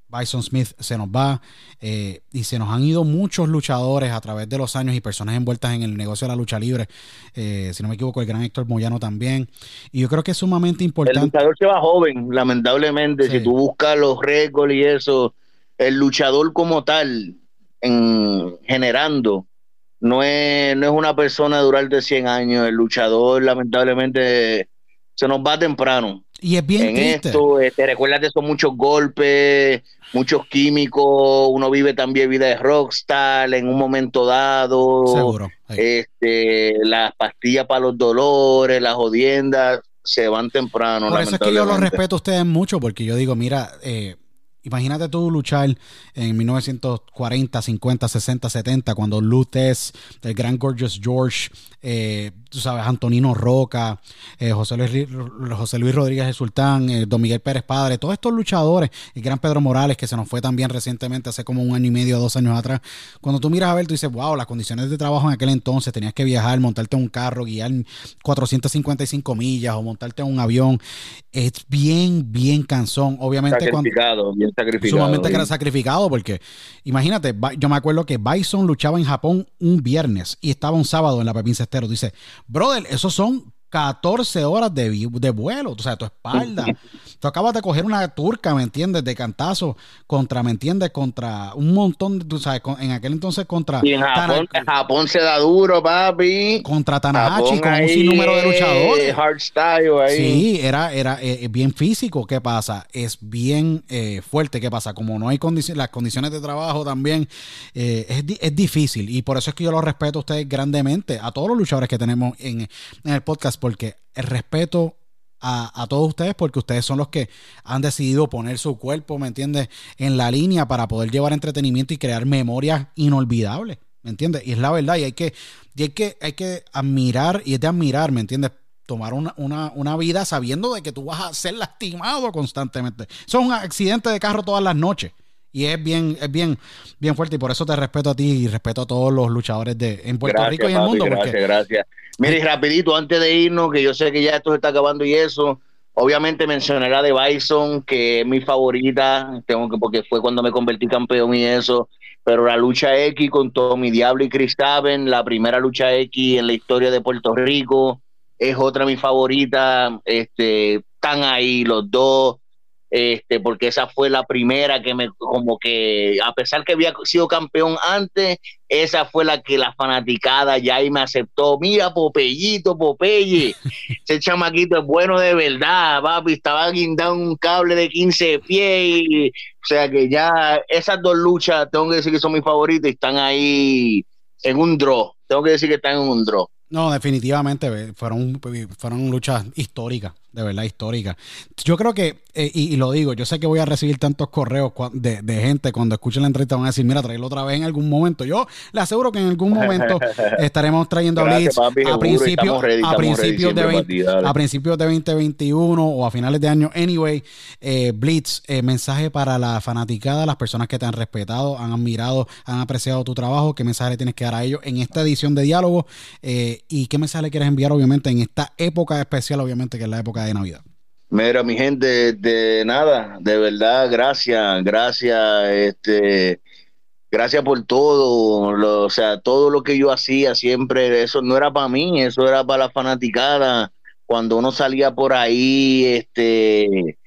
Bison Smith se nos va eh, y se nos han ido muchos luchadores a través de los años y personas envueltas en el negocio de la lucha libre. Eh, si no me equivoco, el gran Héctor Moyano también. Y yo creo que es sumamente importante. El luchador se va joven, lamentablemente. Si tú buscas los récords y eso, el luchador como tal, en, generando, no es, no es una persona de durar de 100 años. El luchador, lamentablemente, se nos va temprano. Y es bien en esto, te este, recuerdas de son muchos golpes, muchos químicos, uno vive también vida de rockstar en un momento dado. Seguro. Este, las pastillas para los dolores, las jodiendas, se van temprano. Por eso es que yo los respeto a ustedes mucho, porque yo digo, mira, eh, Imagínate tú luchar en 1940, 50, 60, 70, cuando Lutez, el gran Gorgeous George, eh, tú sabes, Antonino Roca, eh, José, Luis, José Luis Rodríguez el Sultán, eh, Don Miguel Pérez Padre, todos estos luchadores, el gran Pedro Morales, que se nos fue también recientemente, hace como un año y medio, dos años atrás. Cuando tú miras a ver, tú dices, wow, las condiciones de trabajo en aquel entonces, tenías que viajar, montarte un carro, guiar 455 millas o montarte un avión. Es bien, bien cansón. Obviamente, bien sacrificado. Sumamente era sacrificado, porque imagínate, yo me acuerdo que Bison luchaba en Japón un viernes y estaba un sábado en la Pepín Cestero. Dice, brother, esos son 14 horas de, de vuelo, o sea, tu espalda. Tú acabas de coger una turca, ¿me entiendes? De cantazo contra, ¿me entiendes? Contra un montón, de, tú sabes, en aquel entonces contra... Y en Japón, se da duro, papi. Contra Tanahashi con un sinnúmero de luchadores. Hardstyle ahí. Sí, era, era eh, bien físico. ¿Qué pasa? Es bien eh, fuerte. ¿Qué pasa? Como no hay condiciones, las condiciones de trabajo también, eh, es, es, difícil. Y por eso es que yo lo respeto a ustedes grandemente, a todos los luchadores que tenemos en, en el podcast, porque el respeto a, todos ustedes porque ustedes son los que han decidido poner su cuerpo, ¿me entiendes?, en la línea para poder llevar entretenimiento y crear memorias inolvidables, ¿me entiendes? Y es la verdad, y hay que, y hay que, hay que admirar, y es de admirar, ¿me entiendes? Tomar una, una, una vida sabiendo de que tú vas a ser lastimado constantemente. Son un accidente de carro todas las noches. Y es bien, es bien, bien fuerte. Y por eso te respeto a ti y respeto a todos los luchadores de en Puerto Rico y en el mundo. Gracias, gracias. Mire, rapidito, antes de irnos, que yo sé que ya esto se está acabando y eso, obviamente mencioné la de Bison, que es mi favorita, tengo que, porque fue cuando me convertí campeón y eso, pero la lucha X con Tommy Diablo y Chris Taven, la primera lucha X en la historia de Puerto Rico, es otra mi favorita, este, están ahí los dos, este, porque esa fue la primera que me, como que, a pesar que había sido campeón antes, esa fue la que la fanaticada ya ahí me aceptó. Mira, Popeyito, Popeye, *laughs* ese chamaquito es bueno de verdad, papi, estaba guindando un cable de 15 pies, o sea que ya esas dos luchas, tengo que decir que son mis favoritas y están ahí en un draw, tengo que decir que están en un draw. No, definitivamente fueron, fueron luchas históricas de verdad histórica. Yo creo que, eh, y, lo digo, yo sé que voy a recibir tantos correos de, gente cuando escuchen la entrevista van a decir, mira, tráelo otra vez en algún momento. Yo le aseguro que en algún momento *laughs* estaremos trayendo a Blitz a, principios a, principios de a principios de 2021 o a finales de año. Anyway, eh, Blitz, eh, mensaje para la fanaticada, las personas que te han respetado, han admirado, han apreciado tu trabajo. ¿Qué mensaje le tienes que dar a ellos en esta edición de diálogo? ¿Y qué mensaje le quieres enviar, obviamente, en esta época especial, obviamente, que es la época de Navidad? Mira, mi gente, de nada, de verdad, gracias, gracias, este, gracias por todo, o sea, todo lo que yo hacía siempre, eso no era para mí, eso era para la fanaticada. Cuando uno salía por ahí, este,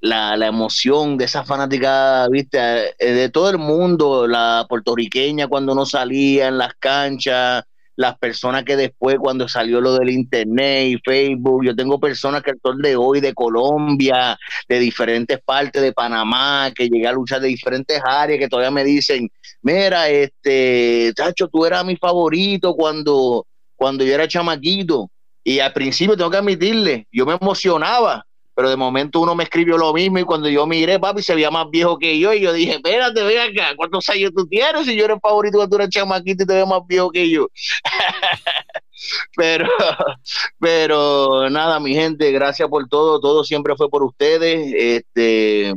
la, la emoción de esa fanaticada, viste, eh, de todo el mundo, la puertorriqueña cuando uno salía en las canchas, las personas que después cuando salió lo del internet y Facebook, yo tengo personas que el de hoy de Colombia, de diferentes partes de Panamá, que llegué a luchar de diferentes áreas, que todavía me dicen, mira, este, Chacho, tú eras mi favorito cuando, cuando yo era chamaquito. Y al principio tengo que admitirle, yo me emocionaba, pero de momento uno me escribió lo mismo y cuando yo miré, papi, se veía más viejo que yo y yo dije, espérate, ve acá, ¿cuántos años tú tienes? Si yo era favorito cuando tú eras chamaquito y te veo más viejo que yo. *laughs* pero, pero nada, mi gente, gracias por todo, todo siempre fue por ustedes, este,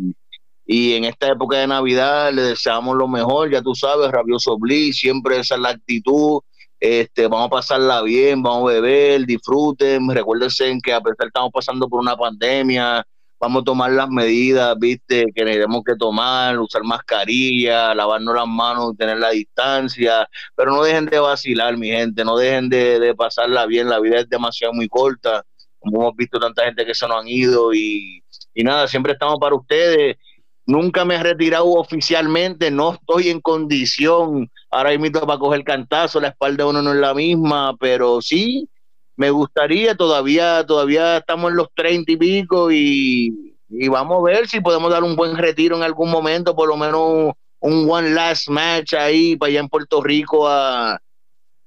y en esta época de Navidad les deseamos lo mejor, ya tú sabes, Rabioso Bliss, siempre esa es la actitud, este, vamos a pasarla bien, vamos a beber, disfruten, recuérdense que a pesar estamos pasando por una pandemia, vamos a tomar las medidas, viste, que tenemos que tomar, usar mascarilla, lavarnos las manos, tener la distancia, pero no dejen de vacilar, mi gente, no dejen de, de pasarla bien, la vida es demasiado muy corta, como hemos visto tanta gente que se nos han ido. Y, y nada, siempre estamos para ustedes Nunca me he retirado oficialmente, no estoy en condición ahora mismo para coger cantazo, la espalda de uno no es la misma, pero sí, me gustaría, todavía, todavía estamos en los treinta y pico y, vamos a ver si podemos dar un buen retiro en algún momento, por lo menos un one last match ahí para allá en Puerto Rico a,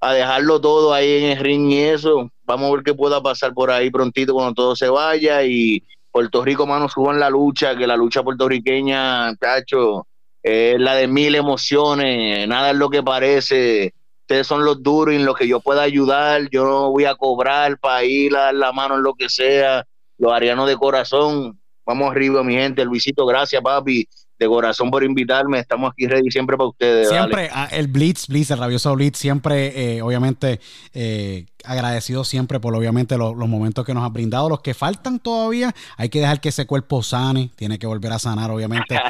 a dejarlo todo ahí en el ring y eso. Vamos a ver qué pueda pasar por ahí prontito cuando todo se vaya y Puerto Rico, mano, suban la lucha, que la lucha puertorriqueña, cacho, es la de mil emociones, nada es lo que parece. Ustedes son los duros en lo que yo pueda ayudar, yo no voy a cobrar para ir a dar la mano en lo que sea. Los arianos de corazón, vamos arriba, mi gente. Luisito, gracias, papi. De corazón por invitarme. Estamos aquí ready siempre para ustedes. Siempre, ah, el Blitz, Blitz, el rabioso Blitz, siempre, eh, obviamente, eh, agradecido siempre por obviamente los, momentos que nos ha brindado. Los que faltan todavía, hay que dejar que ese cuerpo sane, tiene que volver a sanar, obviamente. *laughs*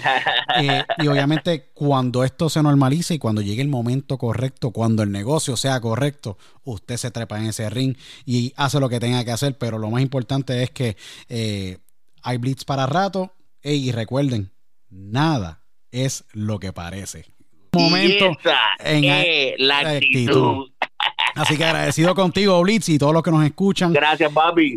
Eh, y obviamente, cuando esto se normalice y cuando llegue el momento correcto, cuando el negocio sea correcto, usted se trepa en ese ring y hace lo que tenga que hacer. Pero lo más importante es que hay Blitz para rato. y recuerden, nada es lo que parece. Momento en la actitud. Así que agradecido contigo, Blitz, y todos los que nos escuchan. Gracias, papi.